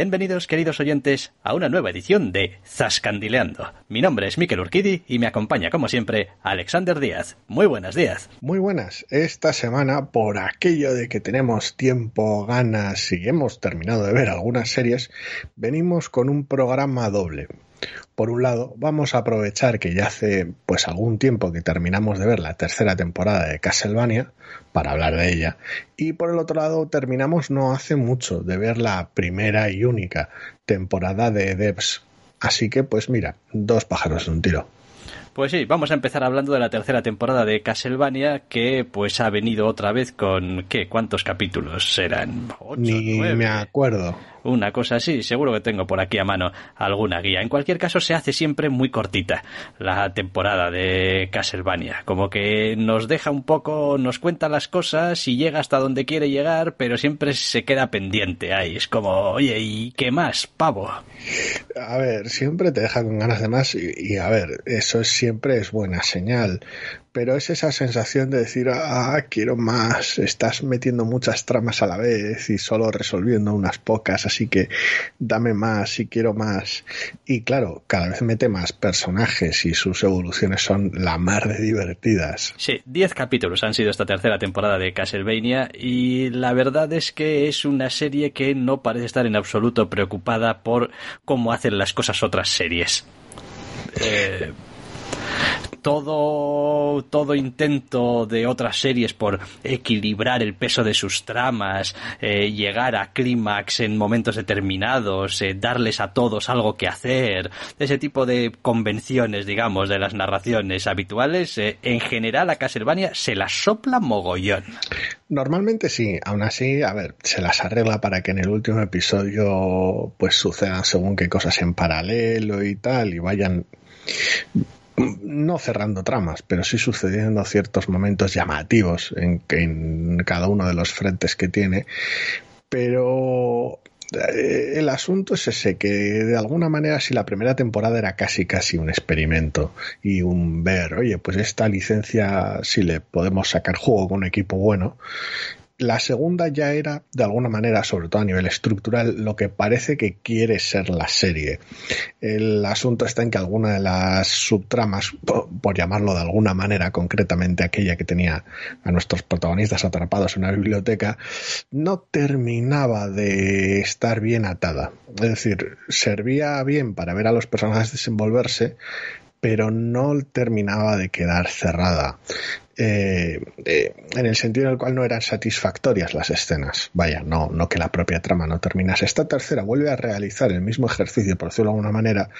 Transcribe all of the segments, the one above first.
Bienvenidos, queridos oyentes, a una nueva edición de Zascandileando. Mi nombre es Miquel Urquidi y me acompaña, como siempre, Alexander Díaz. Muy buenos días. Muy buenas. Esta semana, por aquello de que tenemos tiempo, ganas y hemos terminado de ver algunas series, venimos con un programa doble. Por un lado, vamos a aprovechar que ya hace pues algún tiempo que terminamos de ver la tercera temporada de Castlevania para hablar de ella y por el otro lado terminamos no hace mucho de ver la primera y única temporada de Devs. Así que pues mira, dos pájaros de un tiro. Pues sí, vamos a empezar hablando de la tercera temporada de Castlevania, que pues ha venido otra vez con ¿qué? ¿Cuántos capítulos serán? ¿Ocho, Ni me acuerdo una cosa así. Seguro que tengo por aquí a mano alguna guía. En cualquier caso, se hace siempre muy cortita la temporada de Castlevania. Como que nos deja un poco, nos cuenta las cosas y llega hasta donde quiere llegar, pero siempre se queda pendiente ahí. Es como, oye, ¿y qué más, pavo? A ver, siempre te deja con ganas de más y, y a ver, eso siempre es buena señal pero es esa sensación de decir, ah, quiero más, estás metiendo muchas tramas a la vez y solo resolviendo unas pocas, así que dame más y quiero más. Y claro, cada vez mete más personajes y sus evoluciones son la mar de divertidas. Sí, 10 capítulos han sido esta tercera temporada de Castlevania y la verdad es que es una serie que no parece estar en absoluto preocupada por cómo hacen las cosas otras series. Eh, todo, todo intento de otras series por equilibrar el peso de sus tramas, eh, llegar a clímax en momentos determinados, eh, darles a todos algo que hacer, ese tipo de convenciones, digamos, de las narraciones habituales, eh, en general a Castlevania se las sopla mogollón. Normalmente sí, aún así, a ver, se las arregla para que en el último episodio pues sucedan según qué cosas en paralelo y tal y vayan no cerrando tramas, pero sí sucediendo ciertos momentos llamativos en, en cada uno de los frentes que tiene. Pero eh, el asunto es ese, que de alguna manera si la primera temporada era casi casi un experimento y un ver, oye, pues esta licencia si le podemos sacar juego con un equipo bueno, la segunda ya era, de alguna manera, sobre todo a nivel estructural, lo que parece que quiere ser la serie. El asunto está en que alguna de las subtramas, por, llamarlo de alguna manera, concretamente aquella que tenía a nuestros protagonistas atrapados en una biblioteca, no terminaba de estar bien atada. Es decir, servía bien para ver a los personajes desenvolverse, pero no terminaba de quedar cerrada. Eh, eh, en el sentido en el cual no eran satisfactorias las escenas. Vaya, no, no que la propia trama no terminase. Esta tercera vuelve a realizar el mismo ejercicio, por decirlo de alguna manera,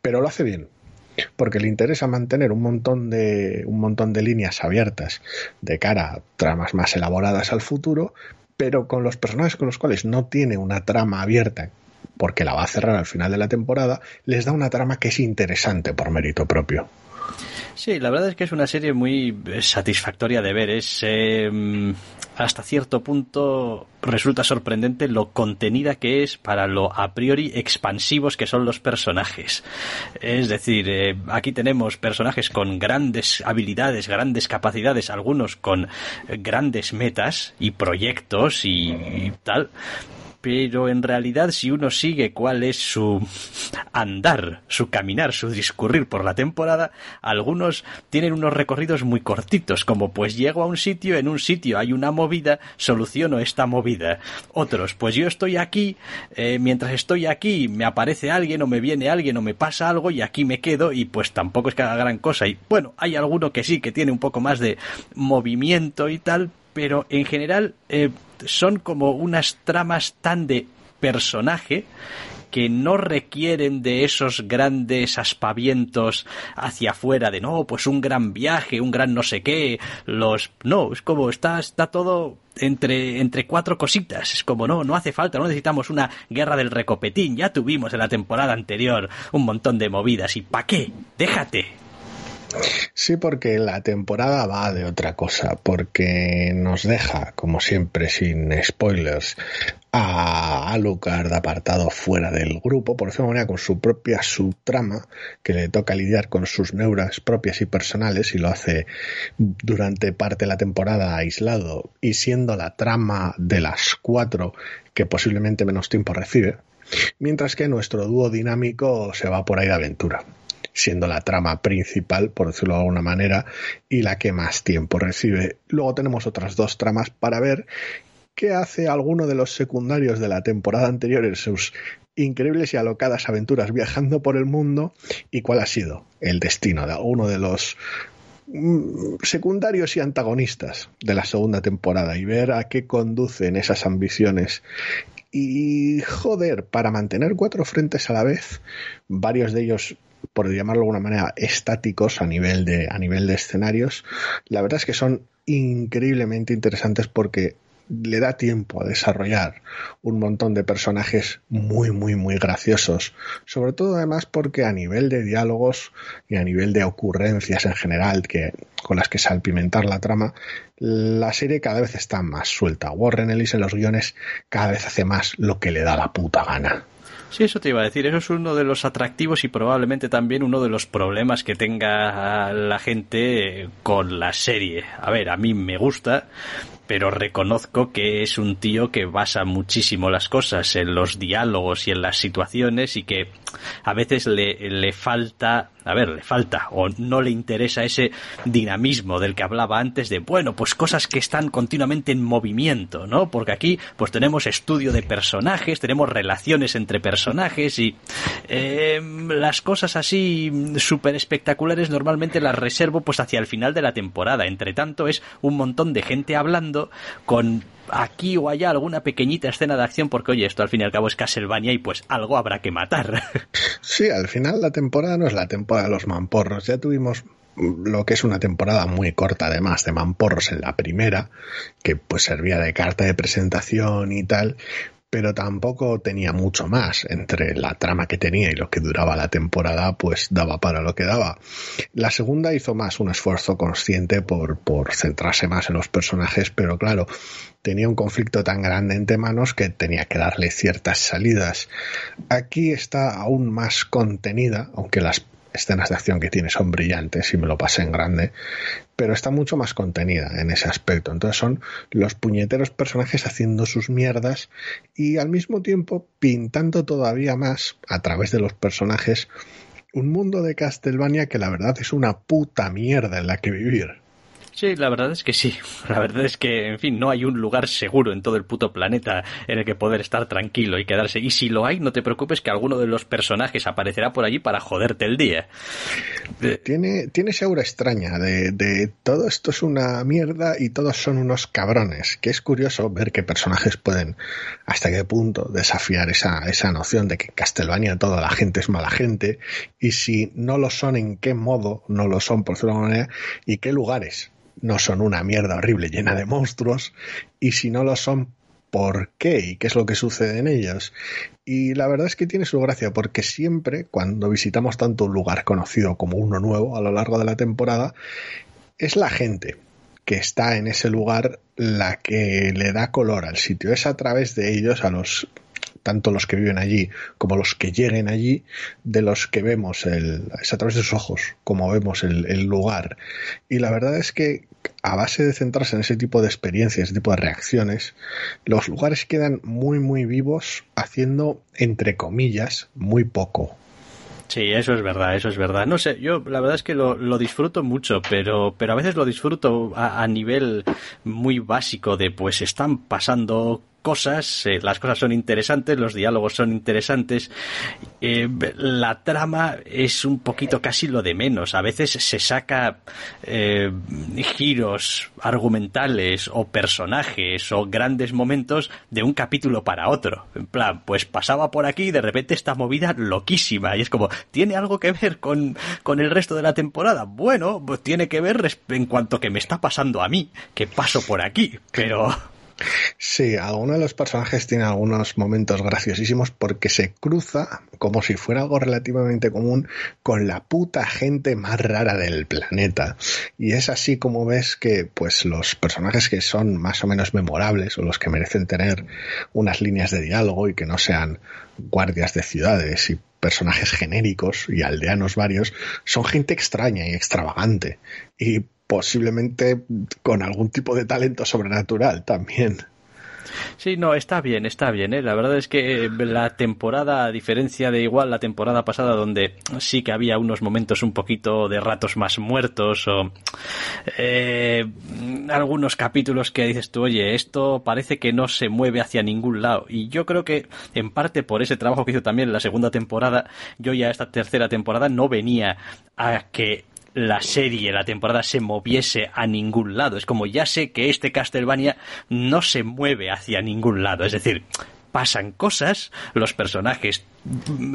pero lo hace bien. Porque le interesa mantener un montón de, un montón de líneas abiertas de cara a tramas más elaboradas al futuro, pero con los personajes con los cuales no tiene una trama abierta porque la va a cerrar al final de la temporada, les da una trama que es interesante por mérito propio. Sí, la verdad es que es una serie muy eh, satisfactoria de ver. Es em, hasta cierto punto resulta sorprendente lo contenida que es para lo a priori expansivos que son los personajes. Es decir, eh, aquí tenemos personajes con grandes habilidades, grandes capacidades, algunos con grandes metas y proyectos y tal pero en realidad si uno sigue cuál es su andar, su caminar, su discurrir por la temporada, algunos tienen unos recorridos muy cortitos, como pues llego a un sitio, en un sitio hay una movida, soluciono esta movida. Otros, pues yo estoy aquí, eh, mientras estoy aquí me aparece alguien o me viene alguien o me pasa algo y aquí me quedo y pues tampoco es que haga gran cosa. Y bueno, hay alguno que sí, que tiene un poco más de movimiento y tal, pero en general eh, son como unas tramas tan de personaje que no requieren de esos grandes aspavientos hacia afuera de no, pues un gran viaje, un gran no sé qué, los no, es como está está todo entre entre cuatro cositas, es como no, no hace falta, no necesitamos una guerra del recopetín, ya tuvimos en la temporada anterior un montón de movidas y ¿pa qué? Déjate, Sí, porque la temporada va de otra cosa, porque nos deja, como siempre, sin spoilers, a Alucard apartado fuera del grupo, por decirlo manera, con su propia subtrama, que le toca lidiar con sus neuras propias y personales, y lo hace durante parte de la temporada aislado, y siendo la trama de las cuatro que posiblemente menos tiempo recibe, mientras que nuestro dúo dinámico se va por ahí de aventura siendo la trama principal, por decirlo de alguna manera, y la que más tiempo recibe. Luego tenemos otras dos tramas para ver. Qué hace alguno de los secundarios de la temporada anterior en sus increíbles y alocadas aventuras viajando por el mundo y cuál ha sido el destino de alguno de los mm, secundarios y antagonistas de la segunda temporada y ver a qué conducen esas ambiciones. Y joder, para mantener cuatro frentes a la vez, varios de ellos por llamarlo de alguna manera, estáticos a nivel de, a nivel de escenarios, la verdad es que son increíblemente interesantes porque le da tiempo a desarrollar un montón de personajes muy, muy, muy graciosos. Sobre todo además porque a nivel de diálogos y a nivel de ocurrencias en general que, con las que salpimentar la trama, la serie cada vez está más suelta. Warren Ellis en los guiones cada vez hace más lo que le da la puta gana. Sí, eso te iba a decir. Eso es uno de los atractivos y probablemente también uno de los problemas que tenga la gente con la serie. A ver, a mí me gusta, pero reconozco que es un tío que basa muchísimo las cosas en los diálogos y en las situaciones y que a veces le, le falta a ver, le falta o no le interesa ese dinamismo del que hablaba antes de, bueno, pues cosas que están continuamente en movimiento, ¿no? Porque aquí pues tenemos estudio de personajes, tenemos relaciones entre personajes y eh, las cosas así súper espectaculares normalmente las reservo pues hacia el final de la temporada. Entre tanto es un montón de gente hablando con aquí o allá alguna pequeñita escena de acción porque oye, esto al fin y al cabo es Castlevania y pues algo habrá que matar. Sí, al final la temporada no es la temporada de los mamporros. Ya tuvimos lo que es una temporada muy corta además de mamporros en la primera, que pues servía de carta de presentación y tal, pero tampoco tenía mucho más entre la trama que tenía y lo que duraba la temporada, pues daba para lo que daba. La segunda hizo más un esfuerzo consciente por, por centrarse más en los personajes, pero claro, tenía un conflicto tan grande entre manos que tenía que darle ciertas salidas. Aquí está aún más contenida, aunque las escenas de acción que tiene son brillantes y me lo pasé en grande, pero está mucho más contenida en ese aspecto. Entonces son los puñeteros personajes haciendo sus mierdas y al mismo tiempo pintando todavía más a través de los personajes un mundo de Castlevania que la verdad es una puta mierda en la que vivir. Sí, la verdad es que sí. La verdad es que, en fin, no hay un lugar seguro en todo el puto planeta en el que poder estar tranquilo y quedarse. Y si lo hay, no te preocupes que alguno de los personajes aparecerá por allí para joderte el día. Tiene, tiene esa aura extraña de, de todo esto es una mierda y todos son unos cabrones. Que es curioso ver qué personajes pueden, hasta qué punto, desafiar esa, esa noción de que en Castlevania toda la gente es mala gente. Y si no lo son, en qué modo no lo son, por decirlo y qué lugares no son una mierda horrible llena de monstruos y si no lo son, ¿por qué? ¿Y qué es lo que sucede en ellos? Y la verdad es que tiene su gracia porque siempre cuando visitamos tanto un lugar conocido como uno nuevo a lo largo de la temporada, es la gente que está en ese lugar la que le da color al sitio. Es a través de ellos, a los tanto los que viven allí como los que lleguen allí, de los que vemos el, es a través de sus ojos, como vemos el, lugar. Y la verdad es que a base de centrarse en ese tipo de experiencias, ese tipo de reacciones, los lugares quedan muy, muy vivos haciendo, entre comillas, muy poco. Sí, eso es verdad, eso es verdad. No sé, yo la verdad es que lo, lo disfruto mucho, pero, pero a veces lo disfruto a, a nivel muy básico de pues están pasando cosas, eh, las cosas son interesantes, los diálogos son interesantes, eh, la trama es un poquito casi lo de menos. A veces se saca eh, giros argumentales o personajes o grandes momentos de un capítulo para otro. En plan, pues pasaba por aquí y de repente esta movida loquísima y es como, ¿tiene algo que ver con, con el resto de la temporada? Bueno, pues tiene que ver en cuanto que me está pasando a mí, que paso por aquí, pero Sí, alguno de los personajes tiene algunos momentos graciosísimos porque se cruza, como si fuera algo relativamente común, con la puta gente más rara del planeta. Y es así como ves que, pues, los personajes que son más o menos memorables o los que merecen tener unas líneas de diálogo y que no sean guardias de ciudades y personajes genéricos y aldeanos varios, son gente extraña y extravagante. Y posiblemente con algún tipo de talento sobrenatural también. Sí, no, está bien, está bien. ¿eh? La verdad es que la temporada, a diferencia de igual la temporada pasada, donde sí que había unos momentos un poquito de ratos más muertos o eh, algunos capítulos que dices tú, oye, esto parece que no se mueve hacia ningún lado. Y yo creo que en parte por ese trabajo que hizo también la segunda temporada, yo ya esta tercera temporada no venía a que la serie, la temporada se moviese a ningún lado. Es como ya sé que este Castlevania no se mueve hacia ningún lado. Es decir, pasan cosas, los personajes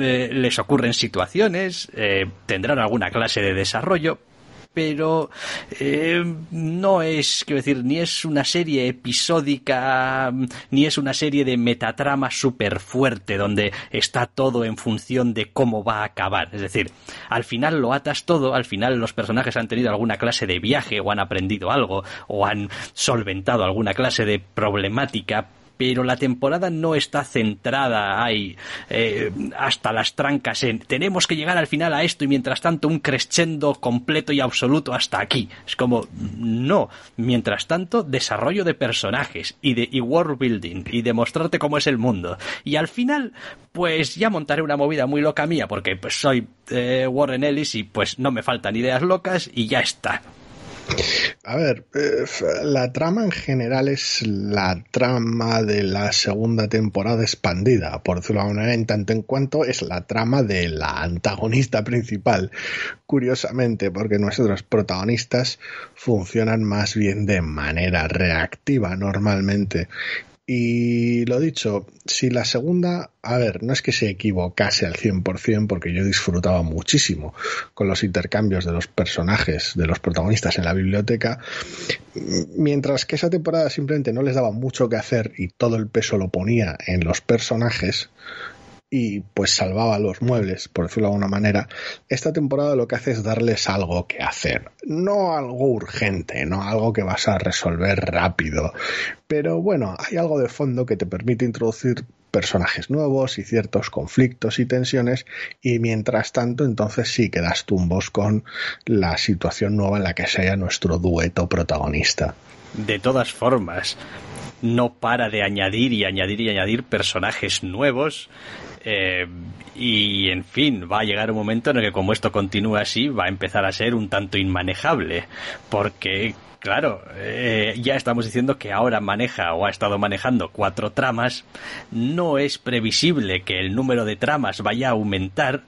eh, les ocurren situaciones, eh, tendrán alguna clase de desarrollo, pero eh, no es, quiero decir, ni es una serie episódica, ni es una serie de metatrama súper fuerte donde está todo en función de cómo va a acabar. Es decir, al final lo atas todo, al final los personajes han tenido alguna clase de viaje o han aprendido algo o han solventado alguna clase de problemática pero la temporada no está centrada ahí eh, hasta las trancas en tenemos que llegar al final a esto y mientras tanto un crescendo completo y absoluto hasta aquí. Es como, no. Mientras tanto, desarrollo de personajes y de y world building y demostrarte cómo es el mundo. Y al final, pues ya montaré una movida muy loca mía porque pues soy eh, Warren Ellis y pues no me faltan ideas locas y ya está. A ver, eh, la trama en general es la trama de la segunda temporada expandida, por decirlo de en tanto en cuanto es la trama de la antagonista principal. Curiosamente, porque nuestros protagonistas funcionan más bien de manera reactiva normalmente y lo dicho, si la segunda, a ver, no es que se equivocase al 100%, porque yo disfrutaba muchísimo con los intercambios de los personajes, de los protagonistas en la biblioteca, mientras que esa temporada simplemente no les daba mucho que hacer y todo el peso lo ponía en los personajes, y pues salvaba los muebles, por decirlo de alguna manera, esta temporada lo que hace es darles algo que hacer. No algo urgente, no algo que vas a resolver rápido. Pero bueno, hay algo de fondo que te permite introducir personajes nuevos y ciertos conflictos y tensiones y mientras tanto entonces sí quedas tumbos con la situación nueva en la que se halla nuestro dueto protagonista. De todas formas, no para de añadir y añadir y añadir personajes nuevos eh, y en fin, va a llegar un momento en el que como esto continúa así, va a empezar a ser un tanto inmanejable, porque claro, eh, ya estamos diciendo que ahora maneja o ha estado manejando cuatro tramas, no es previsible que el número de tramas vaya a aumentar,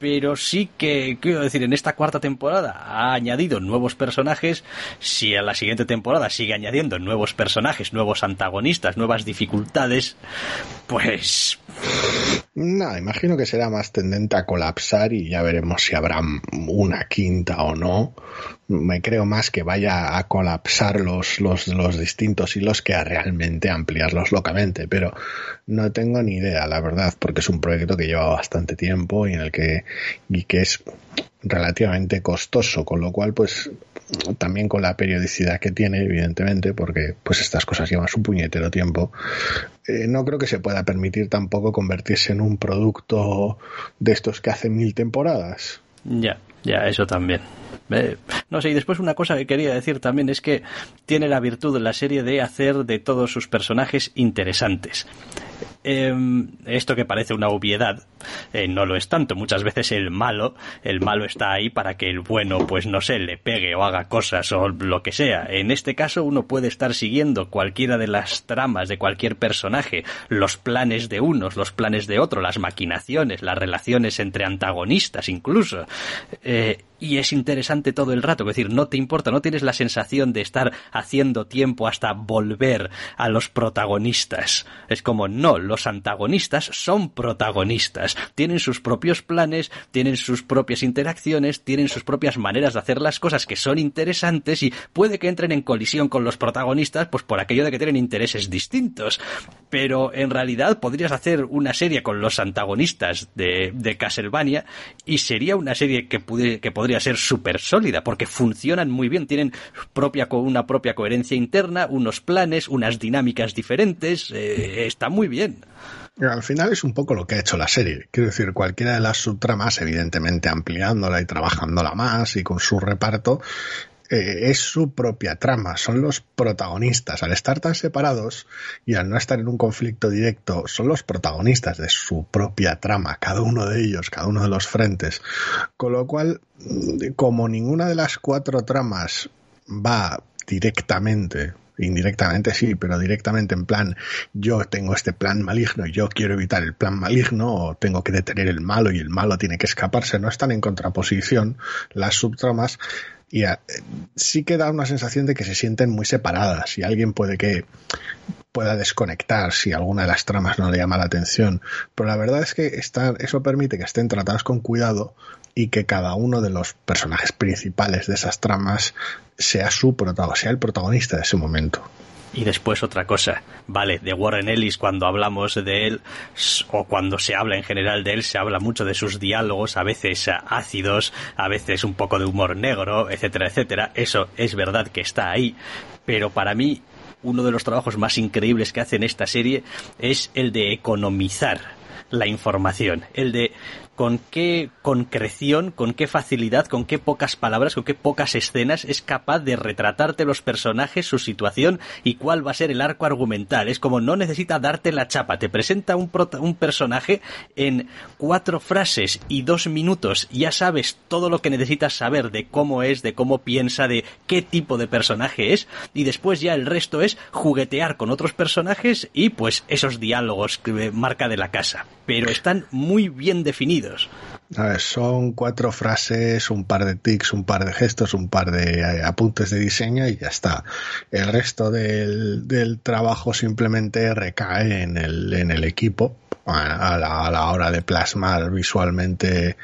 pero sí que, quiero decir, en esta cuarta temporada ha añadido nuevos personajes, si a la siguiente temporada sigue añadiendo nuevos personajes, nuevos antagonistas, nuevas dificultades, pues... No, imagino que será más tendente a colapsar y ya veremos si habrá una quinta o no. Me creo más que vaya a colapsar los, los, los distintos hilos que a realmente ampliarlos locamente, pero no tengo ni idea, la verdad, porque es un proyecto que lleva bastante tiempo y en el que, y que es relativamente costoso, con lo cual, pues, también con la periodicidad que tiene, evidentemente, porque pues estas cosas llevan su puñetero tiempo, eh, no creo que se pueda permitir tampoco convertirse en un producto de estos que hacen mil temporadas. Ya, ya, eso también. Eh, no sé, y después una cosa que quería decir también es que tiene la virtud de la serie de hacer de todos sus personajes interesantes. Em, esto que parece una obviedad eh, no lo es tanto. Muchas veces el malo, el malo está ahí para que el bueno, pues no sé, le pegue o haga cosas o lo que sea. En este caso uno puede estar siguiendo cualquiera de las tramas de cualquier personaje, los planes de unos, los planes de otro, las maquinaciones, las relaciones entre antagonistas incluso. Eh, y es interesante todo el rato, es decir, no te importa, no tienes la sensación de estar haciendo tiempo hasta volver a los protagonistas. Es como, no, los antagonistas son protagonistas, tienen sus propios planes, tienen sus propias interacciones, tienen sus propias maneras de hacer las cosas que son interesantes y puede que entren en colisión con los protagonistas, pues por aquello de que tienen intereses distintos. Pero en realidad podrías hacer una serie con los antagonistas de, de Castlevania y sería una serie que, que podría ser súper sólida, porque funcionan muy bien, tienen propia, una propia coherencia interna, unos planes, unas dinámicas diferentes, eh, está muy bien. Al final es un poco lo que ha hecho la serie. Quiero decir, cualquiera de las subtramas, evidentemente ampliándola y trabajándola más y con su reparto, eh, es su propia trama, son los protagonistas. Al estar tan separados y al no estar en un conflicto directo, son los protagonistas de su propia trama, cada uno de ellos, cada uno de los frentes. Con lo cual, como ninguna de las cuatro tramas va directamente indirectamente sí, pero directamente en plan yo tengo este plan maligno y yo quiero evitar el plan maligno o tengo que detener el malo y el malo tiene que escaparse, no están en contraposición las subtramas y eh, sí que da una sensación de que se sienten muy separadas y alguien puede que pueda desconectar si alguna de las tramas no le llama la atención. Pero la verdad es que eso permite que estén tratadas con cuidado y que cada uno de los personajes principales de esas tramas sea su protagonista, sea el protagonista de ese momento. Y después otra cosa, vale, de Warren Ellis cuando hablamos de él o cuando se habla en general de él, se habla mucho de sus diálogos, a veces ácidos, a veces un poco de humor negro, etcétera, etcétera. Eso es verdad que está ahí, pero para mí uno de los trabajos más increíbles que hace en esta serie es el de economizar la información, el de con qué concreción, con qué facilidad, con qué pocas palabras, con qué pocas escenas es capaz de retratarte los personajes, su situación y cuál va a ser el arco argumental. Es como no necesita darte la chapa, te presenta un, un personaje en cuatro frases y dos minutos, ya sabes todo lo que necesitas saber de cómo es, de cómo piensa, de qué tipo de personaje es y después ya el resto es juguetear con otros personajes y pues esos diálogos que marca de la casa. Pero están muy bien definidos a son cuatro frases, un par de tics, un par de gestos, un par de eh, apuntes de diseño y ya está. El resto del, trabajo simplemente recae en el, en el equipo a, la, hora de plasmar visualmente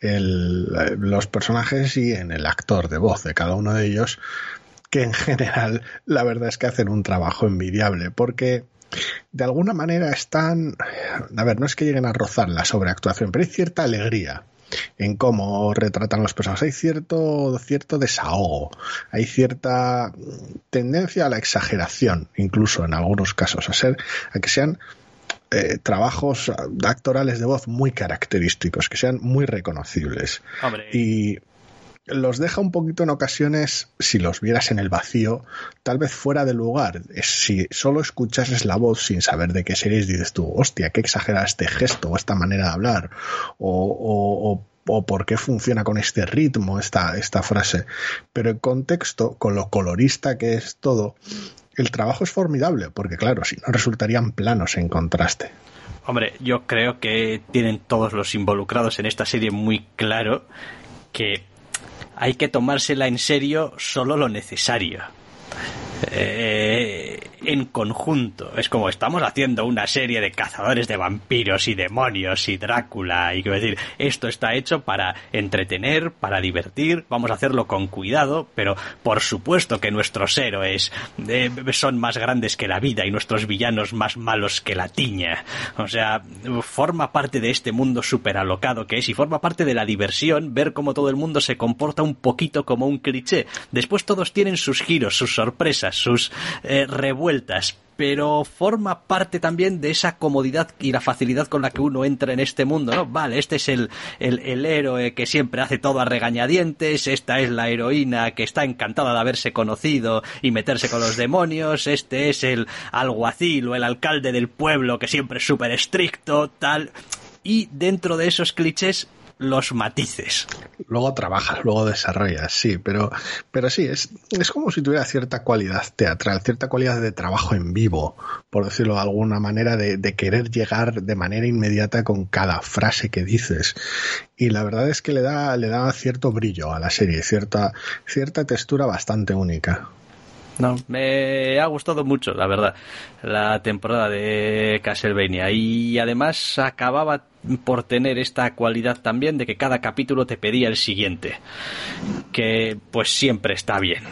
los personajes y en el actor de voz de cada uno de ellos, que en general la verdad es que hacen un trabajo envidiable porque de alguna manera están, a ver, no es que lleguen a rozar la sobreactuación, pero hay cierta alegría en cómo retratan los personajes. Hay cierto, cierto desahogo, hay cierta tendencia a la exageración, incluso en algunos casos, a ser, a que sean eh, trabajos actorales de voz muy característicos, que sean muy reconocibles. Y los deja un poquito en ocasiones, si los vieras en el vacío, tal vez fuera de lugar. Si solo escuchases la voz sin saber de qué series, dices tú, hostia, qué exagera este gesto o esta manera de hablar, o, o, por qué funciona con este ritmo esta, esta frase. Pero en contexto, con lo colorista que es todo, el trabajo es formidable, porque claro, si no resultarían planos en contraste. Hombre, yo creo que tienen todos los involucrados en esta serie muy claro que hay que tomársela en serio solo lo necesario. Eh, en conjunto. Es como estamos haciendo una serie de cazadores de vampiros y demonios y Drácula y decir, esto está hecho para entretener, para divertir, vamos a hacerlo con cuidado, pero por supuesto que nuestros héroes eh, son más grandes que la vida y nuestros villanos más malos que la tiña. O sea, forma parte de este mundo súper alocado que es y forma parte de la diversión ver cómo todo el mundo se comporta un poquito como un cliché. Después todos tienen sus giros, sus sorpresas, sus eh, revueltas, pero forma parte también de esa comodidad y la facilidad con la que uno entra en este mundo, ¿no? Vale, este es el, el, héroe que siempre hace todo a regañadientes, esta es la heroína que está encantada de haberse conocido y meterse con los demonios, este es el alguacil o el alcalde del pueblo que siempre es súper estricto, tal. Y dentro de esos clichés los matices. Luego trabajas, luego desarrollas, sí, pero, pero sí, es, es como si tuviera cierta cualidad teatral, cierta cualidad de trabajo en vivo, por decirlo de alguna manera, de, de querer llegar de manera inmediata con cada frase que dices. Y la verdad es que le da, le da cierto brillo a la serie, cierta, cierta textura bastante única. No, me ha gustado mucho, la verdad, la temporada de Castlevania. Y además acababa por tener esta cualidad también de que cada capítulo te pedía el siguiente. Que pues siempre está bien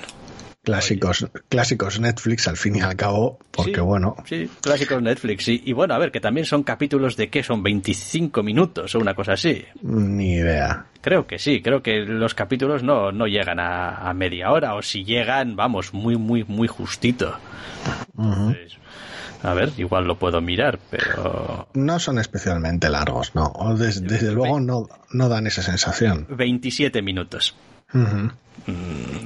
clásicos, clásicos Netflix al fin y al cabo, porque bueno. Sí, clásicos Netflix. Y, y, bueno, a ver, que también son capítulos de qué son 25 minutos o una cosa así. Ni idea. Creo que sí, creo que los capítulos no, no llegan a, media hora o si llegan, vamos, muy, muy, muy justito. a ver, igual lo puedo mirar, pero... No son especialmente largos, no. Desde, desde luego no, no dan esa sensación. 27 minutos. Mm,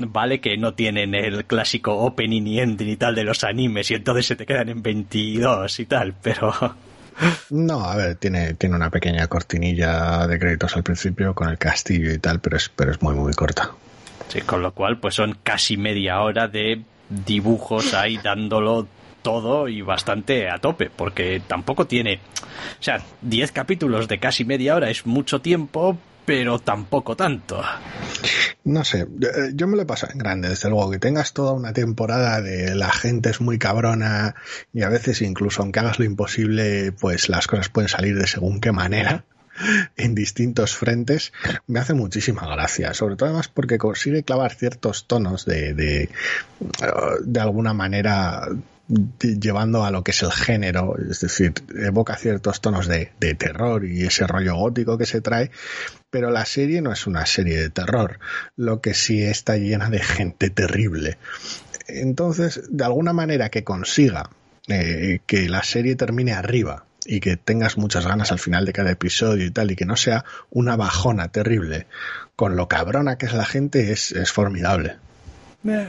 vale que no tienen el clásico opening y ending y tal de los animes y entonces se te quedan en 22 y tal, pero... No, a ver, tiene, tiene una pequeña cortinilla de créditos al principio con el castillo y tal, pero es, pero es muy, muy corta. Sí, con lo cual, pues son casi media hora de dibujos ahí dándolo todo y bastante a tope, porque tampoco tiene. O sea, 10 capítulos de casi media hora es mucho tiempo, pero tampoco tanto. No sé, yo me lo he pasado en grande, desde luego, que tengas toda una temporada de la gente es muy cabrona y a veces incluso aunque hagas lo imposible, pues las cosas pueden salir de según qué manera en distintos frentes, me hace muchísima gracia, sobre todo además porque consigue clavar ciertos tonos de, de, de alguna manera llevando a lo que es el género, es decir, evoca ciertos tonos de, de, terror y ese rollo gótico que se trae, pero la serie no es una serie de terror, lo que sí está llena de gente terrible. Entonces, de alguna manera que consiga eh, que la serie termine arriba y que tengas muchas ganas al final de cada episodio y tal, y que no sea una bajona terrible, con lo cabrona que es la gente, es, es formidable.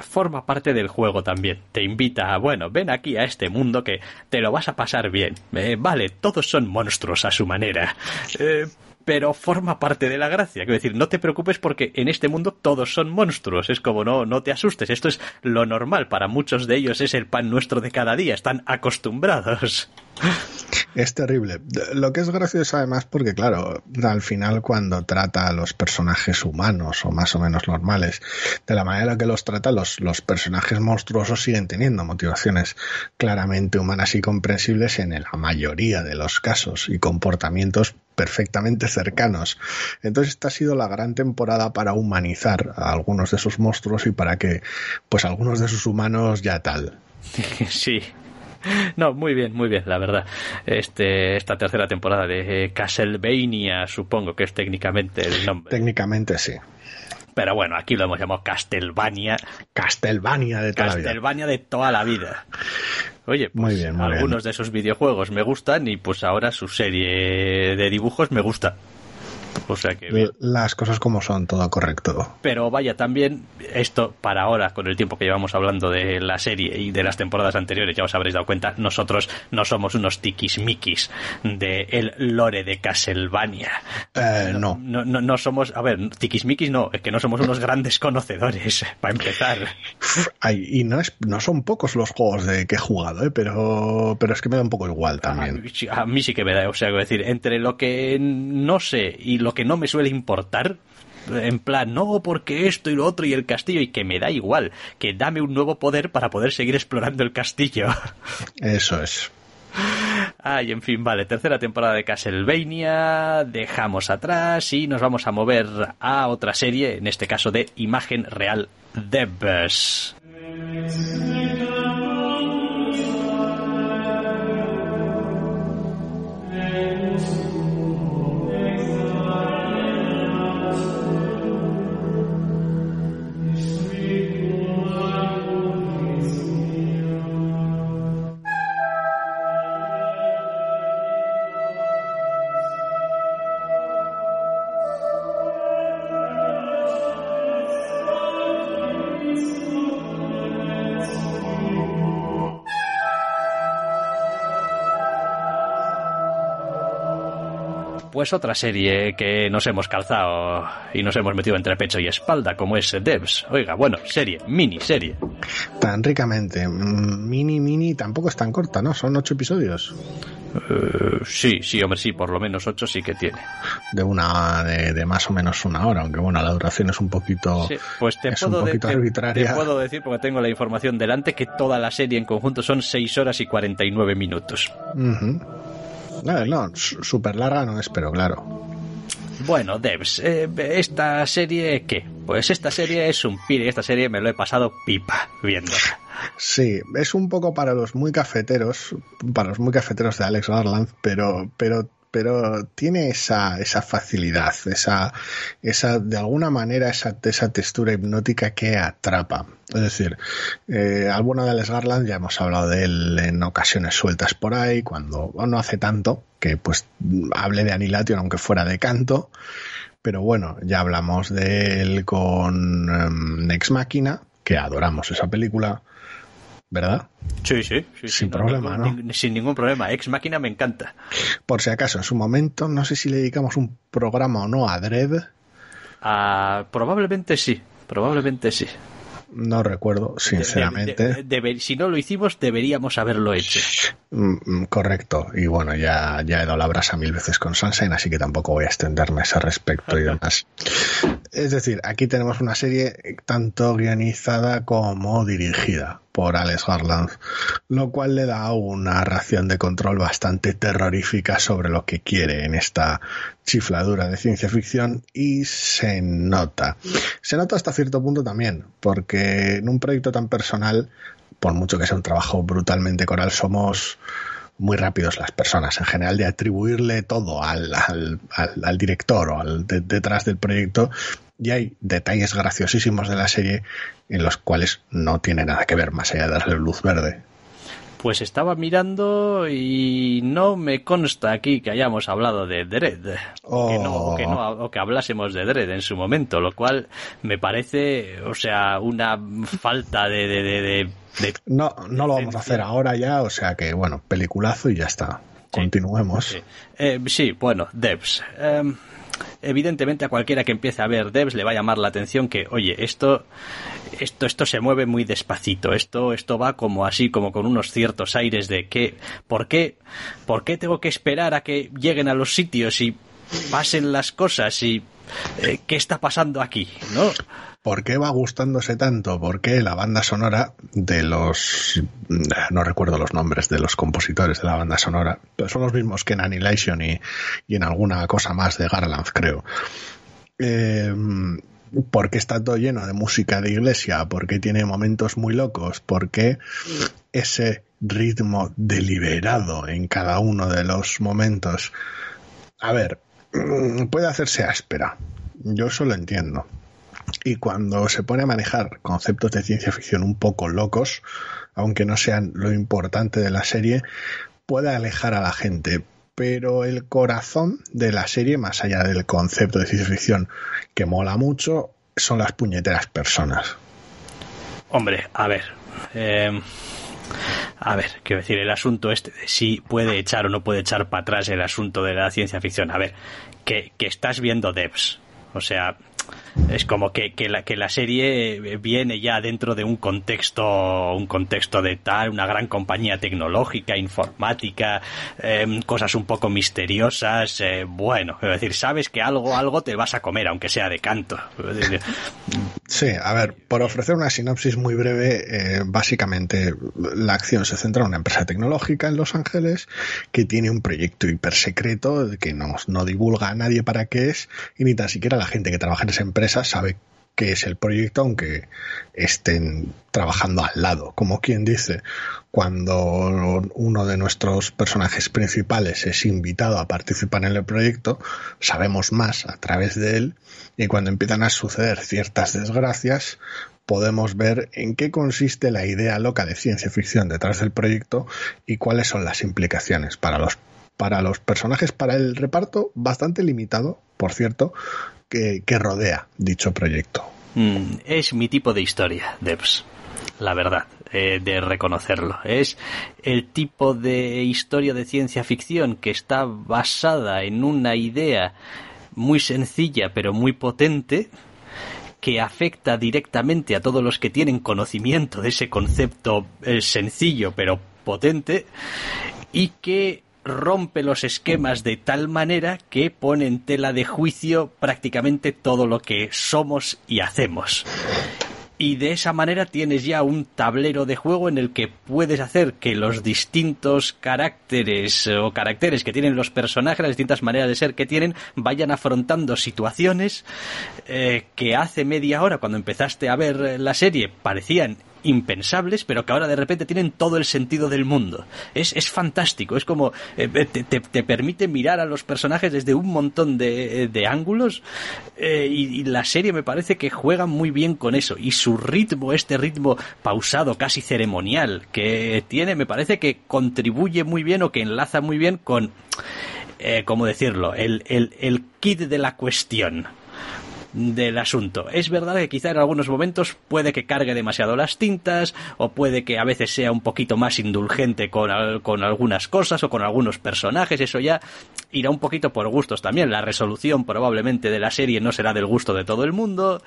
Forma parte del juego también. Te invita a, bueno, ven aquí a este mundo que te lo vas a pasar bien. Eh, vale, todos son monstruos a su manera. Eh, pero forma parte de la gracia. Quiero decir, no te preocupes porque en este mundo todos son monstruos. Es como no, no te asustes. Esto es lo normal. Para muchos de ellos es el pan nuestro de cada día. Están acostumbrados. Es terrible. Lo que es gracioso además porque, claro, al final cuando trata a los personajes humanos o más o menos normales, de la manera que los trata, los, los personajes monstruosos siguen teniendo motivaciones claramente humanas y comprensibles en la mayoría de los casos y comportamientos perfectamente cercanos. Entonces esta ha sido la gran temporada para humanizar a algunos de esos monstruos y para que pues algunos de sus humanos ya tal. Sí, no, muy bien, muy bien, la verdad. Este, esta tercera temporada de Castlevania, supongo que es técnicamente el nombre. Técnicamente sí. Pero bueno, aquí lo hemos llamado Castlevania. Castlevania de toda la vida. Castlevania de toda la vida. Oye, pues muy bien, algunos de esos videojuegos me gustan y pues ahora su serie de dibujos me gusta. O sea que las cosas como son, todo correcto. Pero vaya, también esto para ahora, con el tiempo que llevamos hablando de la serie y de las temporadas anteriores, ya os habréis dado cuenta, nosotros no somos unos tiquismiquis de el lore de Castlevania. Eh, no, no. No, no. somos, a ver, tiquismiquis no, es que no somos unos grandes conocedores, para empezar. y no, es, no son pocos los juegos de que he jugado, ¿eh? pero, pero es que me da un poco igual también. A, a mí sí que me da, o sea, decir, entre lo que no sé y lo que no me suele importar, en plan, no, porque esto y lo otro y el castillo, y que me da igual, que dame un nuevo poder para poder seguir explorando el castillo. Eso es. Ay, en fin, vale, tercera temporada de Castlevania, dejamos atrás y nos vamos a mover a otra serie, en este caso de imagen real Devs. Pues otra serie que nos hemos calzado y nos hemos metido entre pecho y espalda, como es Devs. Oiga, bueno, serie, mini serie. Tan ricamente. Mm, mini, mini, tampoco es tan corta, ¿no? Son ocho episodios. Eh, sí, sí, hombre, sí, por lo menos ocho sí que tiene. De una, de, más o menos una hora, aunque bueno, la duración es un poquito, sí, pues te puedo un poquito arbitraria. Te puedo decir, porque tengo la información delante, que toda la serie en conjunto son seis horas y cuarenta y nueve minutos. No, no, súper larga no es, pero claro. Bueno, Devs, eh, ¿esta serie qué? Pues esta serie es un pire, esta serie me lo he pasado pipa viendo. Sí, es un poco para los muy cafeteros, para los muy cafeteros de Alex Garland, pero, pero pero tiene esa, esa facilidad, esa, esa, de alguna manera, esa, esa textura hipnótica que atrapa. Es decir, eh, de Alex Garland ya hemos hablado de él en ocasiones sueltas por ahí, cuando no hace tanto, que pues hable de Anilatio aunque fuera de canto, pero bueno, ya hablamos de él con um, Next Máquina, que adoramos esa película, ¿verdad? Sí, sí, sin problema, ¿no? sin ningún problema. Ex Máquina me encanta. Por si acaso, en su momento, no sé si le dedicamos un programa o no a Dread. Ah, probablemente sí, probablemente sí. No recuerdo, sinceramente. si no lo hicimos, deberíamos haberlo hecho. Mm, mm, correcto. Y bueno, ya, ya he dado la brasa mil veces con Sunshine, así que tampoco voy a extenderme a ese respecto y demás. es decir, aquí tenemos una serie tanto guionizada como dirigida por Alex Garland, lo cual le da una ración de control bastante terrorífica sobre lo que quiere en esta chifladura de ciencia ficción y se nota. Se nota hasta cierto punto también, porque en un proyecto tan personal, por mucho que sea un trabajo brutalmente coral, somos muy rápidos las personas en general de atribuirle todo al, al, director o al detrás del proyecto y hay detalles graciosísimos de la serie en los cuales no tiene nada que ver más allá de darle luz verde. Pues estaba mirando y no me consta aquí que hayamos hablado de Dredd. O, que no, o, que no, o que hablásemos de Dredd en su momento, lo cual me parece, o sea, una falta de... de, de, no, no lo vamos a hacer ahora ya, o sea que, bueno, peliculazo y ya está. Continuemos. Sí, eh, sí bueno, Devs. Em, evidentemente a cualquiera que empiece a ver devs le va a llamar la atención que, oye, esto, esto, esto se mueve muy despacito, esto, esto va como así, como con unos ciertos aires de que, ¿por qué, por qué tengo que esperar a que lleguen a los sitios y pasen las cosas y eh, qué está pasando aquí, ¿no? ¿Por qué va gustándose tanto? Porque la banda sonora de los... no recuerdo los nombres de los compositores de la banda sonora, pero son los mismos que en Annihilation y, en alguna cosa más de Garland, creo. Eh, ¿Por qué está todo lleno de música de iglesia? ¿Por qué tiene momentos muy locos? ¿Por qué ese ritmo deliberado en cada uno de los momentos? A ver, puede hacerse áspera. Yo eso lo entiendo y cuando se pone a manejar conceptos de ciencia ficción un poco locos, aunque no sean lo importante de la serie, puede alejar a la gente. Pero el corazón de la serie, más allá del concepto de ciencia ficción que mola mucho, son las puñeteras personas. Hombre, a ver. Eh, a ver, quiero decir, el asunto este si puede echar o no puede echar para atrás el asunto de la ciencia ficción. A ver, que, que estás viendo devs. O sea, Es como que, que, la, que la serie viene ya dentro de un contexto, un contexto de tal, una gran compañía tecnológica, informática, em, cosas un poco misteriosas. Eh, bueno, es decir, sabes que algo, algo te vas a comer, aunque sea de canto. Sí, a ver, por ofrecer una sinopsis muy breve, eh, básicamente la acción se centra en una empresa tecnológica en Los Ángeles que tiene un proyecto hipersecreto que no, no divulga a nadie para qué es y ni tan siquiera la gente que trabaja en esa empresa sabe qué es el proyecto, aunque estén trabajando al lado. Como quien dice, cuando uno de nuestros personajes principales es invitado a participar en el proyecto, sabemos más a través de él y cuando empiezan a suceder ciertas desgracias, podemos ver en qué consiste la idea loca de ciencia ficción detrás del proyecto y cuáles son las implicaciones para los para los personajes, para el reparto bastante limitado, por cierto, que, rodea dicho proyecto. Mm, es mi tipo de historia, Debs, la verdad. Eh, de reconocerlo. Es el tipo de historia de ciencia ficción que está basada en una idea muy sencilla pero muy potente que afecta directamente a todos los que tienen conocimiento de ese concepto eh, sencillo pero potente y que rompe los esquemas de tal manera que pone en tela de juicio prácticamente todo lo que somos y hacemos. Y de esa manera tienes ya un tablero de juego en el que puedes hacer que los distintos caracteres o caracteres que tienen los personajes, las distintas maneras de ser que tienen, vayan afrontando situaciones eh, que hace media hora cuando empezaste a ver la serie parecían impensables, pero que ahora de repente tienen todo el sentido del mundo. Es, es fantástico, es como eh, te, te, permite mirar a los personajes desde un montón de, de ángulos eh, y, la serie me parece que juega muy bien con eso y su ritmo, este ritmo pausado, casi ceremonial que tiene, me parece que contribuye muy bien o que enlaza muy bien con, eh, ¿cómo decirlo?, el, el, el kit de la cuestión del asunto. Es verdad que quizá en algunos momentos puede que cargue demasiado las tintas o puede que a veces sea un poquito más indulgente con, con algunas cosas o con algunos personajes. Eso ya irá un poquito por gustos también. La resolución probablemente de la serie no será del gusto de todo el mundo,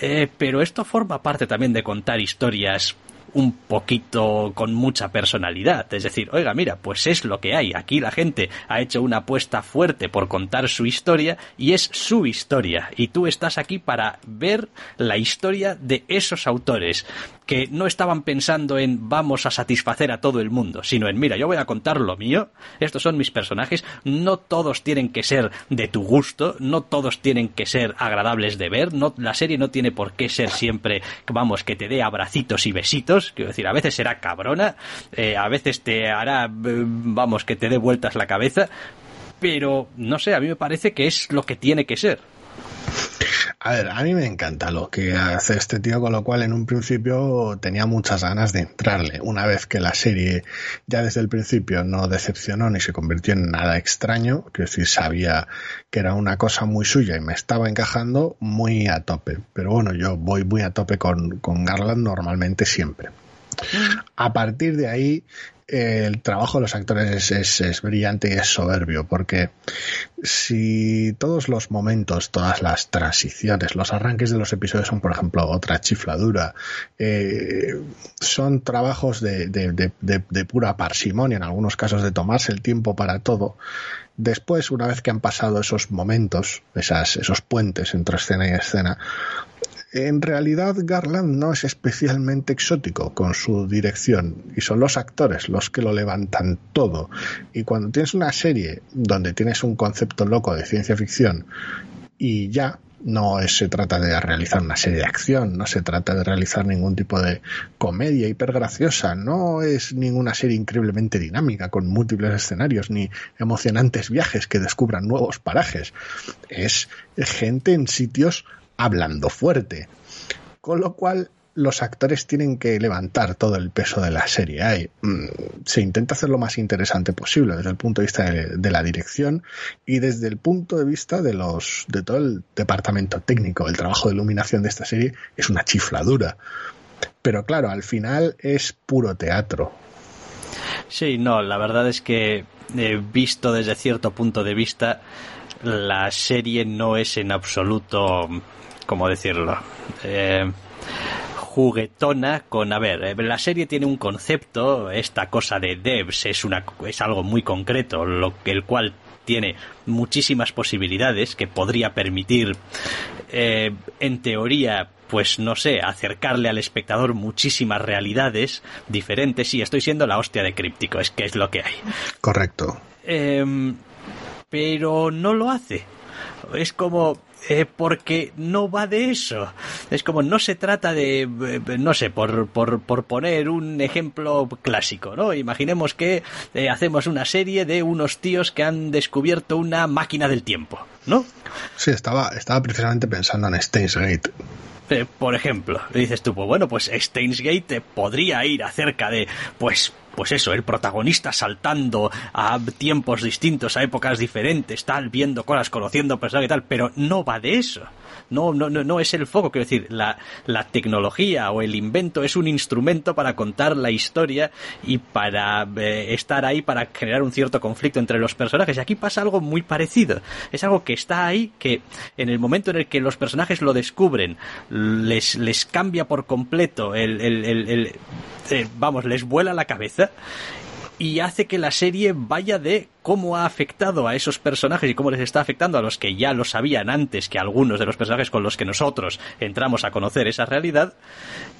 eh, pero esto forma parte también de contar historias un poquito con mucha personalidad. Es decir, oiga, mira, pues es lo que hay. Aquí la gente ha hecho una apuesta fuerte por contar su historia y es su historia. Y tú estás aquí para ver la historia de esos autores que no estaban pensando en vamos a satisfacer a todo el mundo, sino en mira, yo voy a contar lo mío, estos son mis personajes, no todos tienen que ser de tu gusto, no todos tienen que ser agradables de ver, no, la serie no tiene por qué ser siempre, vamos, que te dé abracitos y besitos, quiero decir, a veces será cabrona, eh, a veces te hará, eh, vamos, que te dé vueltas la cabeza, pero no sé, a mí me parece que es lo que tiene que ser. A ver, a mí me encanta lo que hace este tío, con lo cual en un principio tenía muchas ganas de entrarle. Una vez que la serie ya desde el principio no decepcionó ni se convirtió en nada extraño, que decir, sabía que era una cosa muy suya y me estaba encajando muy a tope. Pero bueno, yo voy muy a tope con, con Garland normalmente siempre. Mm. A partir de ahí el trabajo de los actores es, brillante y es soberbio, porque si todos los momentos, todas las transiciones, los arranques de los episodios son, por ejemplo, otra chifladura, eh, son trabajos de, de, pura parsimonia, en algunos casos de tomarse el tiempo para todo, después, una vez que han pasado esos momentos, esas, esos puentes entre escena y escena, en realidad Garland no es especialmente exótico con su dirección y son los actores los que lo levantan todo. Y cuando tienes una serie donde tienes un concepto loco de ciencia ficción y ya no se trata de realizar una serie de acción, no se trata de realizar ningún tipo de comedia hipergraciosa, no es ninguna serie increíblemente dinámica con múltiples escenarios ni emocionantes viajes que descubran nuevos parajes. Es gente en sitios hablando fuerte. Con lo cual los actores tienen que levantar todo el peso de la serie. Mm, se intenta hacer lo más interesante posible desde el punto de vista de, la dirección y desde el punto de vista de los de todo el departamento técnico. El trabajo de iluminación de esta serie es una chifladura. Pero claro, al final es puro teatro. Sí, no, la verdad es que eh, visto desde cierto punto de vista, la serie no es en absoluto ¿cómo decirlo? Eh, juguetona con, a ver, eh, la serie tiene un concepto, esta cosa de devs es, una, es algo muy concreto, lo, el cual tiene muchísimas posibilidades que podría permitir, eh, en teoría, pues no sé, acercarle al espectador muchísimas realidades diferentes. Y estoy siendo la hostia de críptico, es que es lo que hay. Correcto. Em, pero no lo hace. Es como, eh, porque no va de eso. Es como no se trata de, eh, no sé, por, por, por poner un ejemplo clásico, ¿no? Imaginemos que eh, hacemos una serie de unos tíos que han descubierto una máquina del tiempo, ¿no? Sí, estaba, estaba precisamente pensando en Steins Gate. por ejemplo, dices tú, pues bueno, pues Steins Gate podría ir acerca de, pues, pues eso, el protagonista saltando a tiempos distintos, a épocas diferentes, tal, viendo cosas, conociendo personas y tal, pero no va de eso. No, no, no, no es el foco, quiero decir, la, tecnología o el invento es un instrumento para contar la historia y para eh, estar ahí para generar un cierto conflicto entre los personajes. Y aquí pasa algo muy parecido. Es algo que está ahí, que en el momento en el que los personajes lo descubren, les, les cambia por completo el, el, el, eh, vamos, les vuela la cabeza y hace que la serie vaya de cómo ha afectado a esos personajes y cómo les está afectando a los que ya lo sabían antes que algunos de los personajes con los que nosotros entramos a conocer esa realidad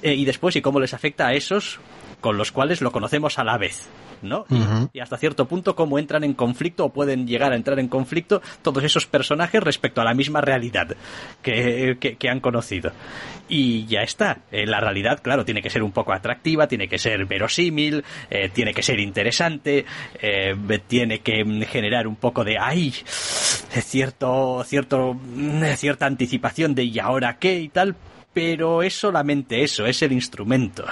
eh, y después y cómo les afecta a esos con los cuales lo conocemos a la vez. ¿No? Y hasta cierto punto cómo entran en conflicto o pueden llegar a entrar en conflicto todos esos personajes respecto a la misma realidad que, que, han conocido. Y ya está. Eh, la realidad, claro, tiene que ser un poco atractiva, tiene que ser verosímil, eh, tiene que ser interesante, eh, tiene que generar un poco de ay, cierto, cierto, cierta anticipación de y ahora qué y tal, pero es solamente eso, es el instrumento.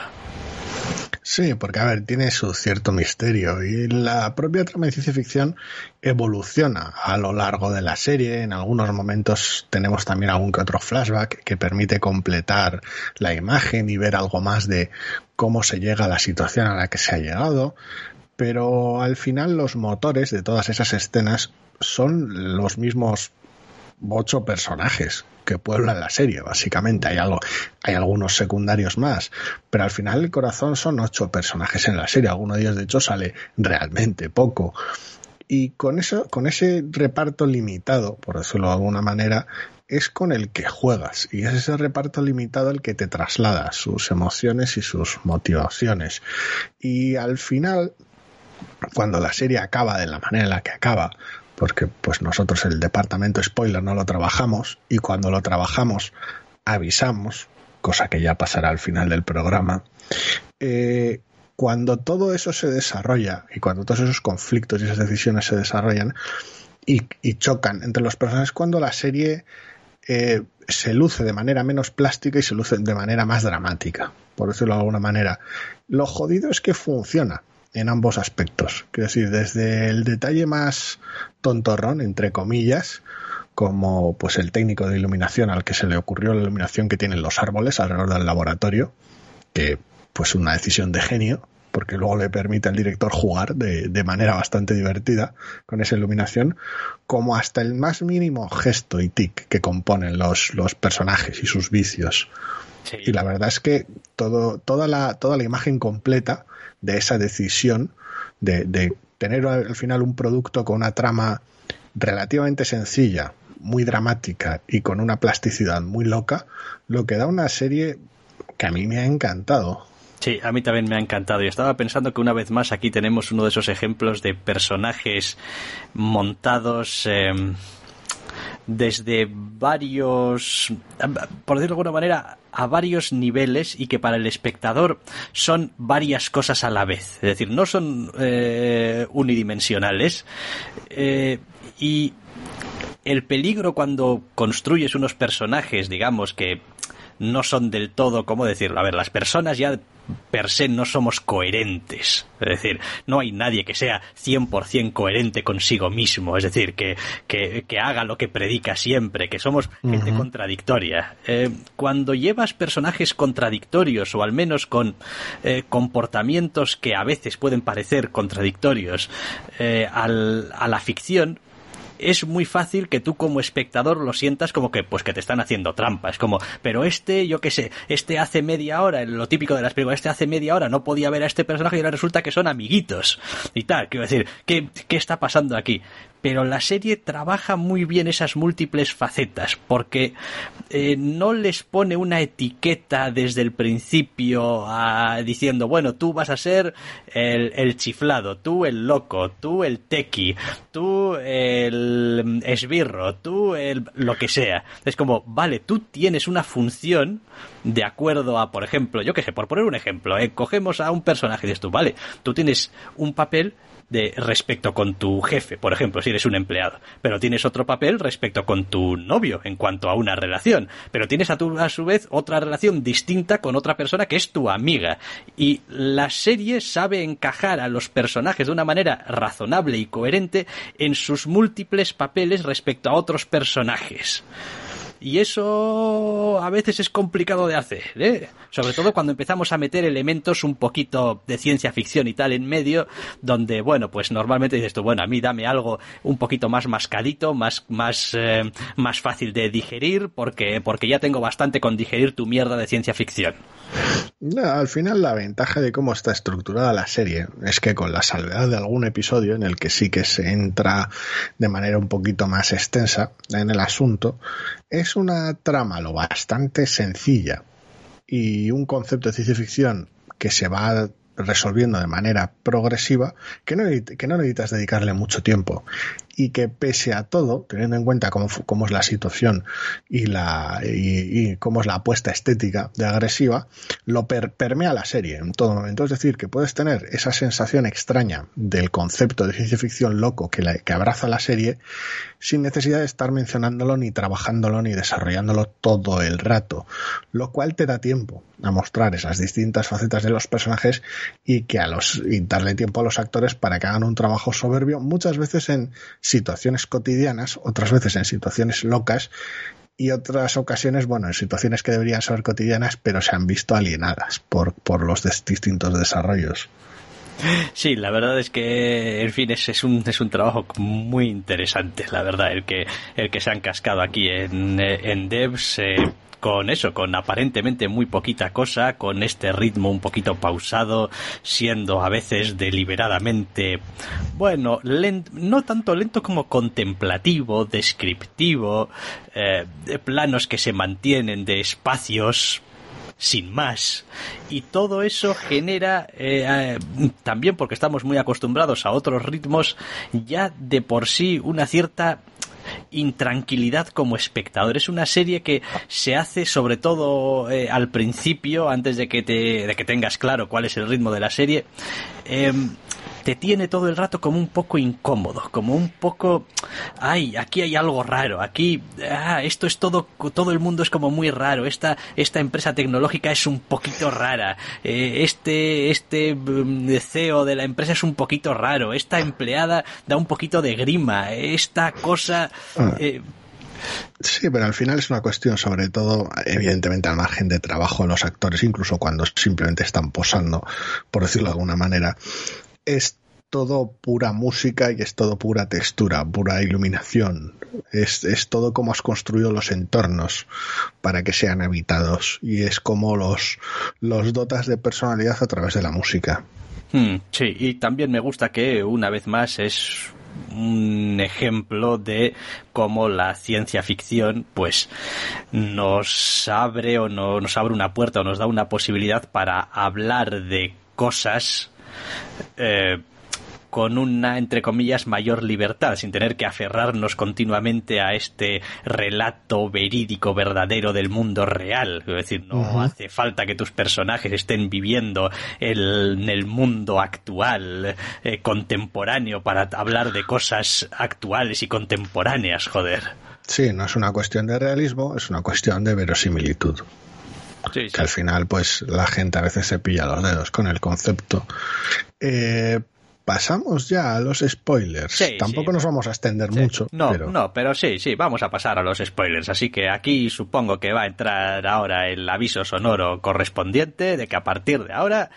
Sí, porque a ver, tiene su cierto misterio y la propia trama de ciencia ficción evoluciona a lo largo de la serie. En algunos momentos tenemos también algún que otro flashback que permite completar la imagen y ver algo más de cómo se llega a la situación a la que se ha llegado. Pero al final los motores de todas esas escenas son los mismos ocho personajes que pueblan la serie, básicamente. Hay algo, hay algunos secundarios más, pero al final el corazón son ocho personajes en la serie. Alguno de ellos, de hecho, sale realmente poco. Y con eso, con ese reparto limitado, por decirlo de alguna manera, es con el que juegas. Y es ese reparto limitado el que te traslada sus emociones y sus motivaciones. Y al final, cuando la serie acaba de la manera en la que acaba, porque pues nosotros el departamento spoiler no lo trabajamos y cuando lo trabajamos avisamos, cosa que ya pasará al final del programa. Eh, cuando todo eso se desarrolla y cuando todos esos conflictos y esas decisiones se desarrollan y, chocan entre los personajes, cuando la serie eh, se luce de manera menos plástica y se luce de manera más dramática, por decirlo de alguna manera. Lo jodido es que funciona en ambos aspectos. Quiero decir, desde el detalle más tontorrón, entre comillas, como pues el técnico de iluminación al que se le ocurrió la iluminación que tienen los árboles alrededor del laboratorio, que pues una decisión de genio, porque luego le permite al director jugar de, de, manera bastante divertida con esa iluminación, como hasta el más mínimo gesto y tic que componen los, los personajes y sus vicios. Y la verdad es que todo, toda, la, toda la imagen completa de esa decisión de, tener al final un producto con una trama relativamente sencilla, muy dramática y con una plasticidad muy loca, lo que da una serie que a mí me ha encantado. Sí, a mí también me ha encantado. Y estaba pensando que una vez más aquí tenemos uno de esos ejemplos de personajes montados. Em, desde varios, por decirlo de alguna manera, a varios niveles y que para el espectador son varias cosas a la vez. Es decir, no son eh, unidimensionales. Eh, y el peligro cuando construyes unos personajes, digamos, que no son del todo, ¿cómo decirlo? A ver, las personas ya per se no somos coherentes. Es decir, no hay nadie que sea 100% coherente consigo mismo. Es decir, que, que, que, haga lo que predica siempre, que somos gente contradictoria. Eh, cuando llevas personajes contradictorios o al menos con eh, comportamientos que a veces pueden parecer contradictorios eh, al, a la ficción, es muy fácil que tú como espectador lo sientas como que pues que te están haciendo trampa. Es como, pero este, yo qué sé, este hace media hora, lo típico de las películas, este hace media hora no podía ver a este personaje y ahora resulta que son amiguitos y tal. Quiero decir, ¿qué, qué está pasando aquí? Pero la serie trabaja muy bien esas múltiples facetas porque eh, no les pone una etiqueta desde el principio diciendo bueno tú vas a ser el, chiflado tú el loco tú el tequi tú el esbirro tú el lo que sea es como vale tú tienes una función de acuerdo a por ejemplo yo qué sé por poner un ejemplo eh, cogemos a un personaje y dices tú vale tú tienes un papel de respecto con tu jefe, por ejemplo, si eres un empleado, pero tienes otro papel respecto con tu novio en cuanto a una relación, pero tienes a, tu, a su vez otra relación distinta con otra persona que es tu amiga. Y la serie sabe encajar a los personajes de una manera razonable y coherente en sus múltiples papeles respecto a otros personajes. Y eso a veces es complicado de hacer, ¿eh? Sobre todo cuando empezamos a meter elementos un poquito de ciencia ficción y tal en medio, donde, bueno, pues normalmente dices tú, bueno, a mí dame algo un poquito más mascadito, más, más, eh, más fácil de digerir, porque, porque ya tengo bastante con digerir tu mierda de ciencia ficción. al final la ventaja de cómo está estructurada la serie es que con la salvedad de algún episodio en el que sí que se entra de manera un poquito más extensa en el asunto, es una trama lo bastante sencilla y un concepto de ciencia ficción que se va resolviendo de manera progresiva que no, que no necesitas dedicarle mucho tiempo y que pese a todo, teniendo en cuenta cómo, cómo es la situación y, la, y, cómo es la apuesta estética de agresiva, lo permea la serie en todo momento. Es decir, que puedes tener esa sensación extraña del concepto de ciencia ficción loco que, la, que abraza la serie sin necesidad de estar mencionándolo ni trabajándolo ni desarrollándolo todo el rato, lo cual te da tiempo a mostrar esas distintas facetas de los personajes y que a los y darle tiempo a los actores para que hagan un trabajo soberbio muchas veces en situaciones cotidianas, otras veces en situaciones locas y otras ocasiones, bueno, en situaciones que deberían ser cotidianas, pero se han visto alienadas por, por los distintos desarrollos. Sí, la verdad es que, en fin, es, es, un, es un trabajo muy interesante, la verdad, el que, el que se han cascado aquí en, en Devs. Eh, con eso, con aparentemente muy poquita cosa, con este ritmo un poquito pausado, siendo a veces deliberadamente, bueno, no tanto lento como contemplativo, descriptivo, eh, de planos que se mantienen de espacios sin más. Y todo eso genera, eh, también porque estamos muy acostumbrados a otros ritmos, ya de por sí una cierta intranquilidad como espectador. Es una serie que se hace sobre todo eh, al principio, antes de que, te, de que tengas claro cuál es el ritmo de la serie. Em, te tiene todo el rato como un poco incómodo, como un poco, ay, aquí hay algo raro, aquí, ah, esto es todo, todo el mundo es como muy raro, esta, esta empresa tecnológica es un poquito rara, eh, este, este mm, CEO de la empresa es un poquito raro, esta empleada da un poquito de grima, esta cosa... Ah. Eh, Sí, pero al final es una cuestión sobre todo, evidentemente, al margen de trabajo de los actores, incluso cuando simplemente están posando, por decirlo de alguna manera es todo pura música y es todo pura textura, pura iluminación. Es, es, todo como has construido los entornos para que sean habitados y es como los, los dotas de personalidad a través de la música. Hmm, sí, y también me gusta que una vez más es un ejemplo de cómo la ciencia ficción pues nos abre o no, nos abre una puerta o nos da una posibilidad para hablar de cosas eh, con una, entre comillas, mayor libertad, sin tener que aferrarnos continuamente a este relato verídico, verdadero del mundo real. Es decir, no hace falta que tus personajes estén viviendo en el mundo actual, eh, contemporáneo, para hablar de cosas actuales y contemporáneas, joder. Sí, no es una cuestión de realismo, es una cuestión de verosimilitud. Que al final, pues la gente a veces se pilla los dedos con el concepto. Eh, pasamos ya a los spoilers. Tampoco nos vamos a extender mucho. No, pero... no, pero sí, sí, vamos a pasar a los spoilers. Así que aquí supongo que va a entrar ahora el aviso sonoro correspondiente de que a partir de ahora,